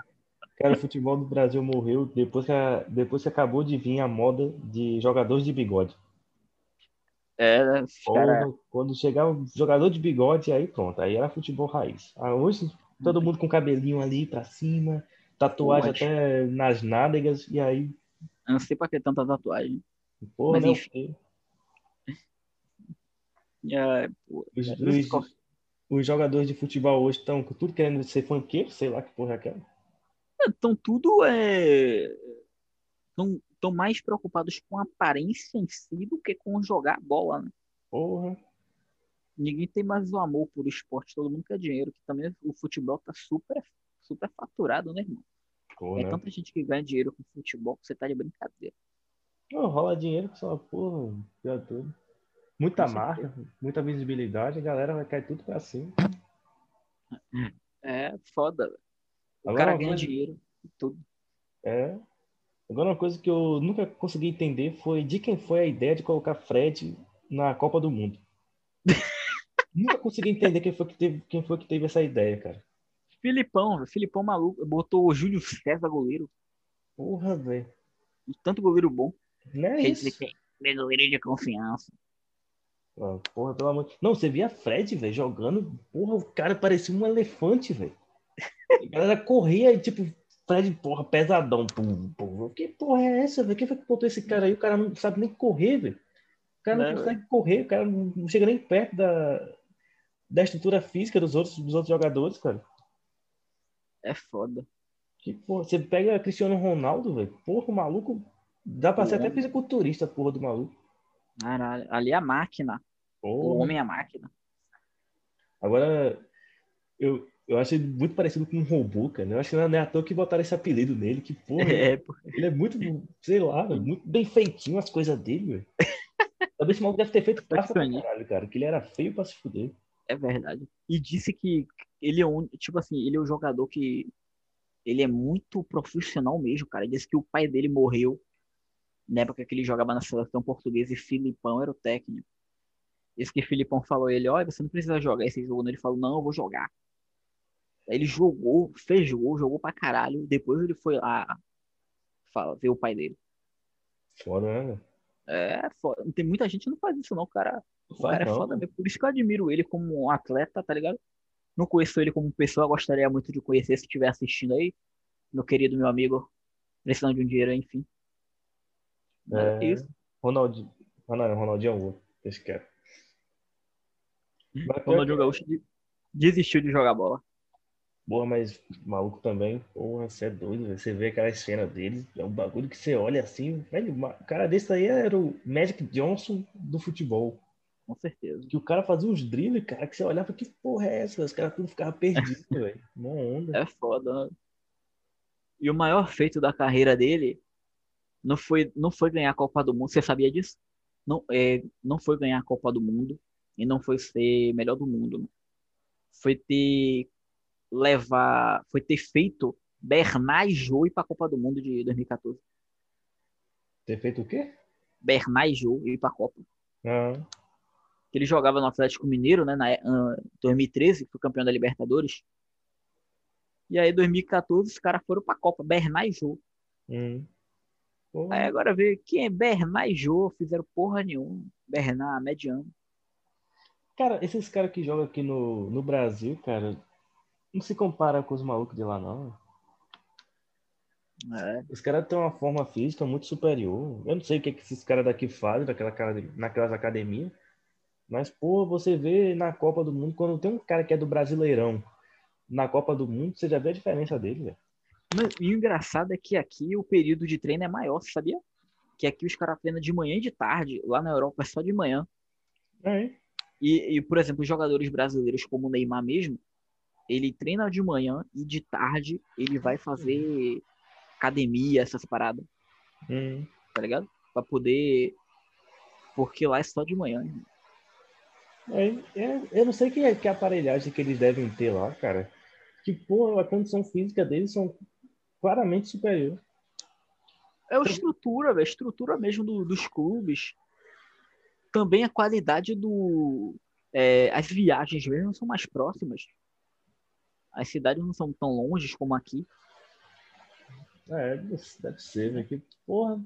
Cara, o futebol do Brasil morreu depois que, a- depois que acabou de vir a moda de jogadores de bigode. É, né? Cara, Porra, quando chegava um jogador de bigode, aí pronto, aí era futebol raiz. Ah, hoje, todo mundo com cabelinho ali pra cima, tatuagem até nas nádegas, e aí, eu não sei pra que tanta tatuagem. porra, Mas enfim. É, pô, Os, é, os- os jogadores de futebol hoje estão tudo querendo ser funkeiro, sei lá que porra é aquela. Então tudo é. Estão tão mais preocupados com a aparência em si do que com jogar bola, né? Porra. Ninguém tem mais o amor por esporte, todo mundo quer dinheiro, que também o futebol tá super, super faturado, né, irmão? Porra, É né? tanta gente que ganha dinheiro com futebol que você tá de brincadeira. Não, rola dinheiro que só, porra, pior de tudo. Muita Com certeza. marca, muita visibilidade, a galera vai cair tudo pra cima. É foda, velho. O Agora cara ganha dinheiro e tudo. É. Agora uma coisa que eu nunca consegui entender foi de quem foi a ideia de colocar Fred na Copa do Mundo. nunca consegui entender quem foi que teve, quem foi que teve essa ideia, cara. Filipão, velho. Filipão maluco. Botou o Júlio César goleiro. Porra, velho. Tanto goleiro bom. Não é isso. é goleiro de confiança. Ah, porra, pelo amor. Não, você via Fred, velho, jogando. Porra, o cara parecia um elefante, velho. A galera corria e, tipo, Fred, porra, pesadão. Pum, pum. Que porra é essa, velho? Quem foi que botou esse cara aí? O cara não sabe nem correr, velho. O cara não Né, consegue correr, o cara não não chega nem perto da, da estrutura física dos outros, dos outros jogadores, cara. É foda. Que porra, você pega Cristiano Ronaldo, velho. Porra, o maluco. Dá pra ser Porra. até fisiculturista, porra, do maluco. Caralho. Ali é a máquina. O Porra. homem é a máquina. Agora, eu, eu acho ele muito parecido com um robô, cara. Eu acho que não é à toa que botaram esse apelido nele, que porra, É, pô. ele é muito, sei lá, muito bem feitinho as coisas dele, velho. Talvez esse maluco deve ter feito pra caralho, cara, que ele era feio pra se fuder. É verdade. E disse que ele é um, tipo assim, ele é um jogador que ele é muito profissional mesmo, cara. Ele disse que o pai dele morreu na época que ele jogava na seleção portuguesa e Filipão era o técnico. Disse que Filipão falou a ele, olha, você não precisa jogar esse jogo. Ele falou, não, eu vou jogar. Ele jogou, fez gol, jogou pra caralho. Depois ele foi lá fala, ver o pai dele. Foda, né? É foda. Tem muita gente que não faz isso, não, cara. Não O cara é não, foda pô. mesmo. Por isso que eu admiro ele como um atleta, tá ligado? Não conheço ele como pessoa, gostaria muito de conhecer se estiver assistindo aí. Meu querido, meu amigo, precisando de um dinheiro, enfim. É É. isso. Ronaldinho. Ah, não, Ronaldinho é o quieto. Mas pior Ronaldinho Gaúcho de- desistiu de jogar bola. Porra, mas maluco também, porra, você é doido, velho. Você vê aquela cena dele, é um bagulho que você olha assim, velho, o cara desse aí era o Magic Johnson do futebol. Com certeza. Que o cara fazia uns dribles, cara, que você olhava, que porra é essa? Os caras tudo ficavam perdidos, velho. Mó onda. É foda. né? E o maior feito da carreira dele não foi, não foi ganhar a Copa do Mundo. Você sabia disso? Não, é, não foi ganhar a Copa do Mundo e não foi ser melhor do mundo. né? Foi ter levar, foi ter feito Bernard Jô ir para a Copa do Mundo de 2014. Ter feito o quê? Bernard Jô ir para a Copa. Ah, Que ele jogava no Atlético Mineiro, né, na ah, 2013, foi campeão da Libertadores. E aí 2014 os caras foram para a Copa, Bernard Jô. hum. Aí agora vê quem é Bernard Jô, fizeram porra nenhuma. Bernard, mediano. Cara, esses caras que jogam aqui no, no Brasil, cara, não se compara com os malucos de lá, não. É, Os caras têm uma forma física muito superior. Eu não sei o que, é que esses caras daqui fazem naquela, cara- naquelas academias. Mas, pô, você vê na Copa do Mundo, quando tem um cara que é do Brasileirão na Copa do Mundo, você já vê a diferença dele, velho. E o engraçado é que aqui o período de treino é maior, sabia? Que aqui os caras treinam de manhã e de tarde. Lá na Europa é só de manhã. É, E, e, por exemplo, os jogadores brasileiros, como o Neymar mesmo, ele treina de manhã e de tarde ele vai fazer academia, essas paradas, hum. tá ligado? Pra poder. Porque lá é só de manhã. É, é, eu não sei que, que aparelhagem que eles devem ter lá, cara. Que, pô, a condição física deles são claramente superior. É a estrutura, velho. A estrutura mesmo do- dos clubes. Também a qualidade do. é, as viagens mesmo são mais próximas. As cidades não são tão longes como aqui. É, deve ser, velho. Que, porra,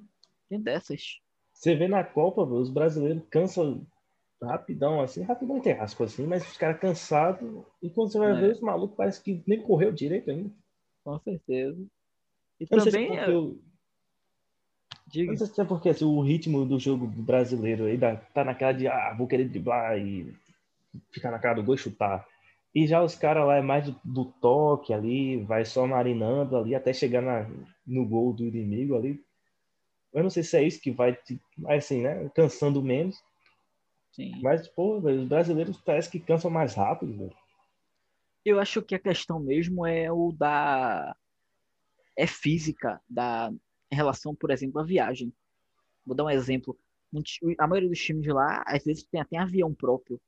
Tem dessas. Você vê na Copa, velho, os brasileiros cansam rapidão, assim, rapidão entre aspas, assim, mas os caras cansados, e quando você vai É. ver, os malucos parece que nem correu direito ainda. Com certeza. E Eu não sei se também. é é, eu diga, não sei se é porque assim, o ritmo do jogo brasileiro ainda tá naquela de, ah, vou querer driblar e ficar na cara do gol e chutar. E já os caras lá é mais do, do toque ali, vai só marinando ali até chegar na, no gol do inimigo ali. Eu não sei se é isso que vai, assim, né, cansando menos. sim. Mas, pô, velho, os brasileiros parece que cansam mais rápido, velho. Eu acho que a questão mesmo é o da. É física, da em relação, por exemplo, à viagem. Vou dar um exemplo. A maioria dos times de lá, às vezes, tem até avião próprio.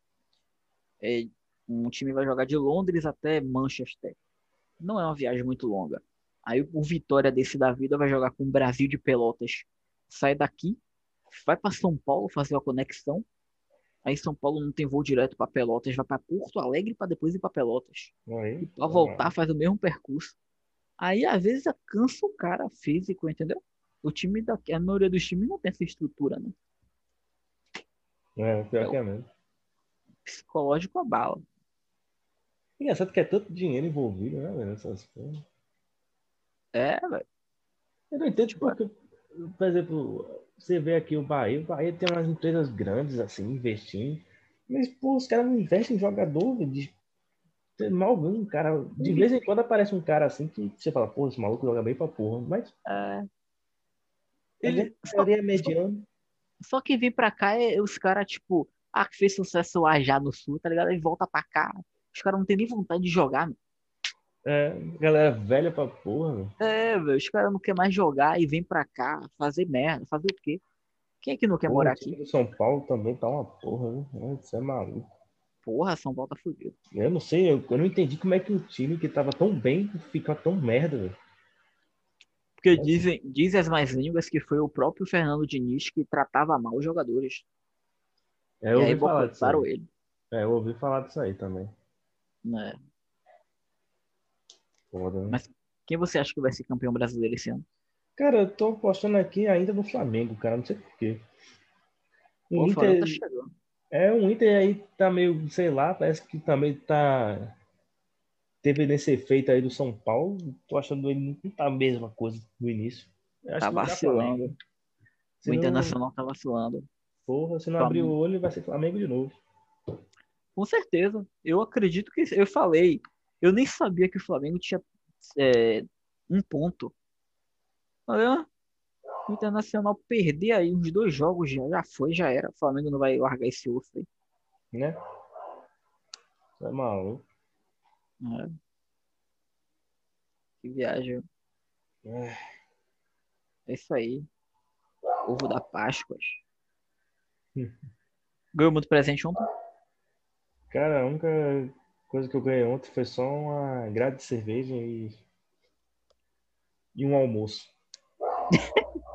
É, Um time vai jogar de Londres até Manchester. Não é uma viagem muito longa. Aí o Vitória desse da vida vai jogar com o Brasil de Pelotas. Sai daqui, vai para São Paulo fazer a conexão. Aí São Paulo não tem voo direto para Pelotas, vai para Porto Alegre para depois ir para Pelotas. Aí, E para voltar faz o mesmo percurso. Aí às vezes cansa o cara físico, entendeu? O time daqui, a maioria dos times não tem essa estrutura, né? É, pior que é mesmo. Psicológico abala. Engraçado que é tanto dinheiro envolvido, né, velho? Essas coisas. É, velho. Eu não entendo porque, por exemplo, você vê aqui o Bahia, o Bahia tem umas empresas grandes assim, investindo, mas pô, os caras não investem em jogador, velho. De... Você mal um cara. De vez em quando aparece um cara assim que você fala, pô, esse maluco joga bem pra porra. Mas É. ele Ele, a maioria é mediano. Só que vir pra cá é os caras, tipo, ah, que fez sucesso lá já no sul, tá ligado? Aí volta pra cá. Os caras não tem nem vontade de jogar, meu. É, galera velha pra porra, velho. É, velho, os caras não querem mais jogar e vem pra cá fazer merda. Fazer o quê? Quem é que não quer Pô, morar aqui? São Paulo também tá uma porra, né? Isso é maluco. Porra, São Paulo tá fudido. Eu não sei, eu, eu não entendi como é que o time que tava tão bem fica tão merda, velho. Porque dizem, dizem as mais línguas que foi o próprio Fernando Diniz que tratava mal os jogadores. É, eu e aí ouvi falar disso aí. ele. É, eu ouvi falar disso aí também. Né? Foda, né? Mas- Quem você acha que vai ser campeão brasileiro esse ano? Cara, eu tô apostando aqui ainda no Flamengo, cara, não sei porquê. Pô, O Flamengo Inter, tá é, o Inter aí tá meio, sei lá, parece que também tá. Teve nesse efeito aí do São Paulo. Tô achando ele não tá a mesma coisa do início. Tá Flamengo. vacilando. Se O não- Internacional tá vacilando. Porra, se não abrir o Flamengo. olho, vai ser Flamengo de novo. Com certeza. Eu acredito que. Eu falei. Eu nem sabia que o Flamengo tinha é, um ponto. Olha, o Internacional perder aí uns dois jogos já, já foi, já era. O Flamengo não vai largar esse osso aí. Né? É maluco. É. Que viagem. É. É isso aí. Ovo da Páscoa. Ganhou muito presente ontem? Cara, a única coisa que eu ganhei ontem foi só uma grade de cerveja e, e um almoço.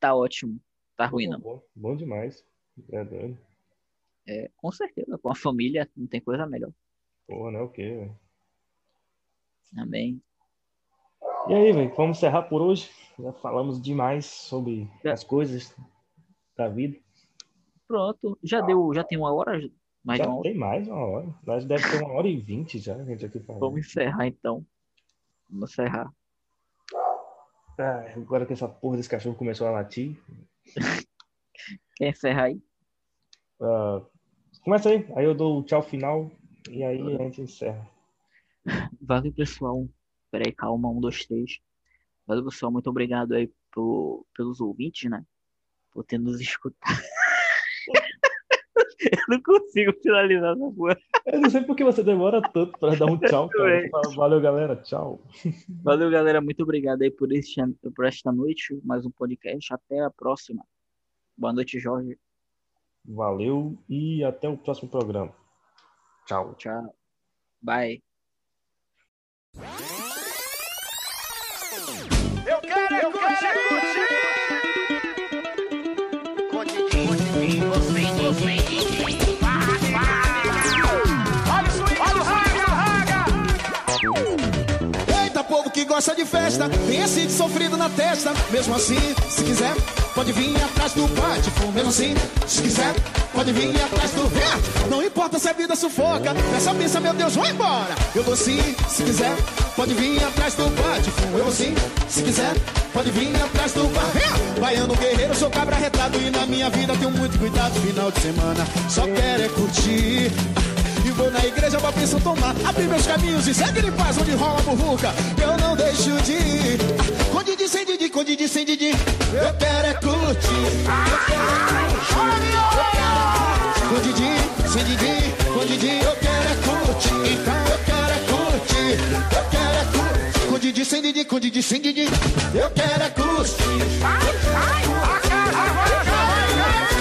Tá ótimo. Tá ruim, não. Bom, bom demais. É doido. É, com certeza. Com a família não tem coisa melhor. Porra, não é o quê, velho? Amém. E aí, velho, vamos encerrar por hoje. Já falamos demais sobre as coisas da vida. Pronto. Já deu, já tem uma hora? Já tem mais uma hora. Nós deve ter uma hora e vinte já, a gente aqui falando. Vamos encerrar então. Vamos encerrar. Ah, agora que essa porra desse cachorro começou a latir. Quer encerrar aí? ah, começa aí, aí eu dou o tchau final e aí a gente encerra. Valeu, pessoal. Peraí, calma. Um, dois, três. Valeu, pessoal. Muito obrigado aí por, pelos ouvintes, né? Por ter nos escutado. Eu não consigo finalizar essa porra. Eu não sei por que você demora tanto para dar um tchau, cara. Valeu, galera, tchau. Valeu, galera. Muito obrigado aí por, este, por esta noite. Mais um podcast. Até a próxima. Boa noite, Jorge. Valeu e até o próximo programa. Tchau. Tchau. Bye. Gosta de festa, tem esse de sofrido na testa. Mesmo assim, se quiser, pode vir atrás do patifo. Mesmo assim, se quiser, pode vir atrás do vento. Não importa se a vida sufoca, nessa pista, meu Deus, vai embora. Eu vou sim, se quiser, pode vir atrás do patifo. Eu vou sim, se quiser, pode vir atrás do barrento. Baiano guerreiro, sou cabra retrado e na minha vida tenho muito cuidado. Final de semana, só quero é curtir. E vou na igreja pra bênção tomar. Abrir meus caminhos e segue em paz onde rola a Eu não deixo de ir. Ah, Didi, sem Didi, com Didi, sem Didi. Eu quero é curtir. Eu quero é curtir. É Com Didi, sem Didi, com Didi Eu quero é curtir. Então eu quero é curtir. Eu quero é curtir. Com Didi, sem Didi, com Didi, sem Didi. Eu quero é curtir.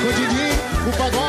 Com Didi, o pagode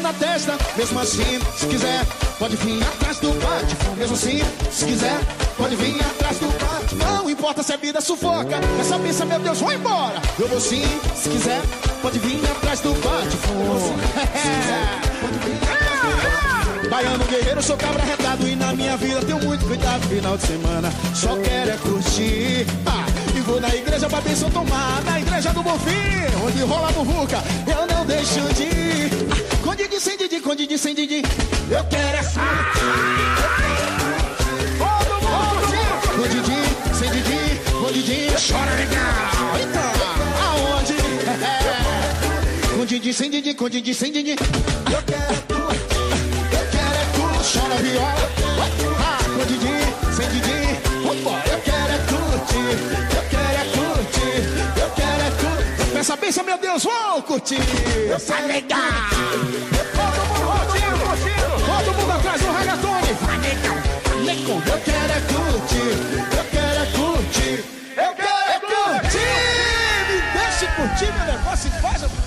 na testa. Mesmo assim, se quiser, pode vir atrás do bate. Mesmo assim, se quiser, pode vir atrás do bate. Não importa se a vida sufoca. Essa pensa, meu Deus, vou embora. Eu vou sim, se quiser, pode vir atrás do bate. Baiano guerreiro, sou cabra retado e na minha vida tenho muito cuidado. Final de semana, só quero é curtir. Ah, vou na igreja pra bênção tomar. Na igreja do Bonfim, onde rola muvuca, eu não deixo de ir. Ah, com Didi, sem Didi, com Didi, sem Didi. Eu quero é Todo mundo Com Didi, sem Didi, com Didi. Chora legal. Então, aonde? Com Didi, sem Didi, com Didi, sem Didi. Eu quero é tu. Eu quero é tu. Chora viola. Didi, sem Didi. Vambora. Eu quero é curtir. Eu quero é curtir. Eu quero é curtir. Pensa, pensa, meu Deus, vou curtir. Tá legal. Todo mundo curtindo, curtindo. Todo mundo atrás do reggaetone. Vai legal. Legal. Eu quero é curtir. Eu quero é curtir. Eu quero é curtir. Me deixe curtir meu negócio e curtidinho,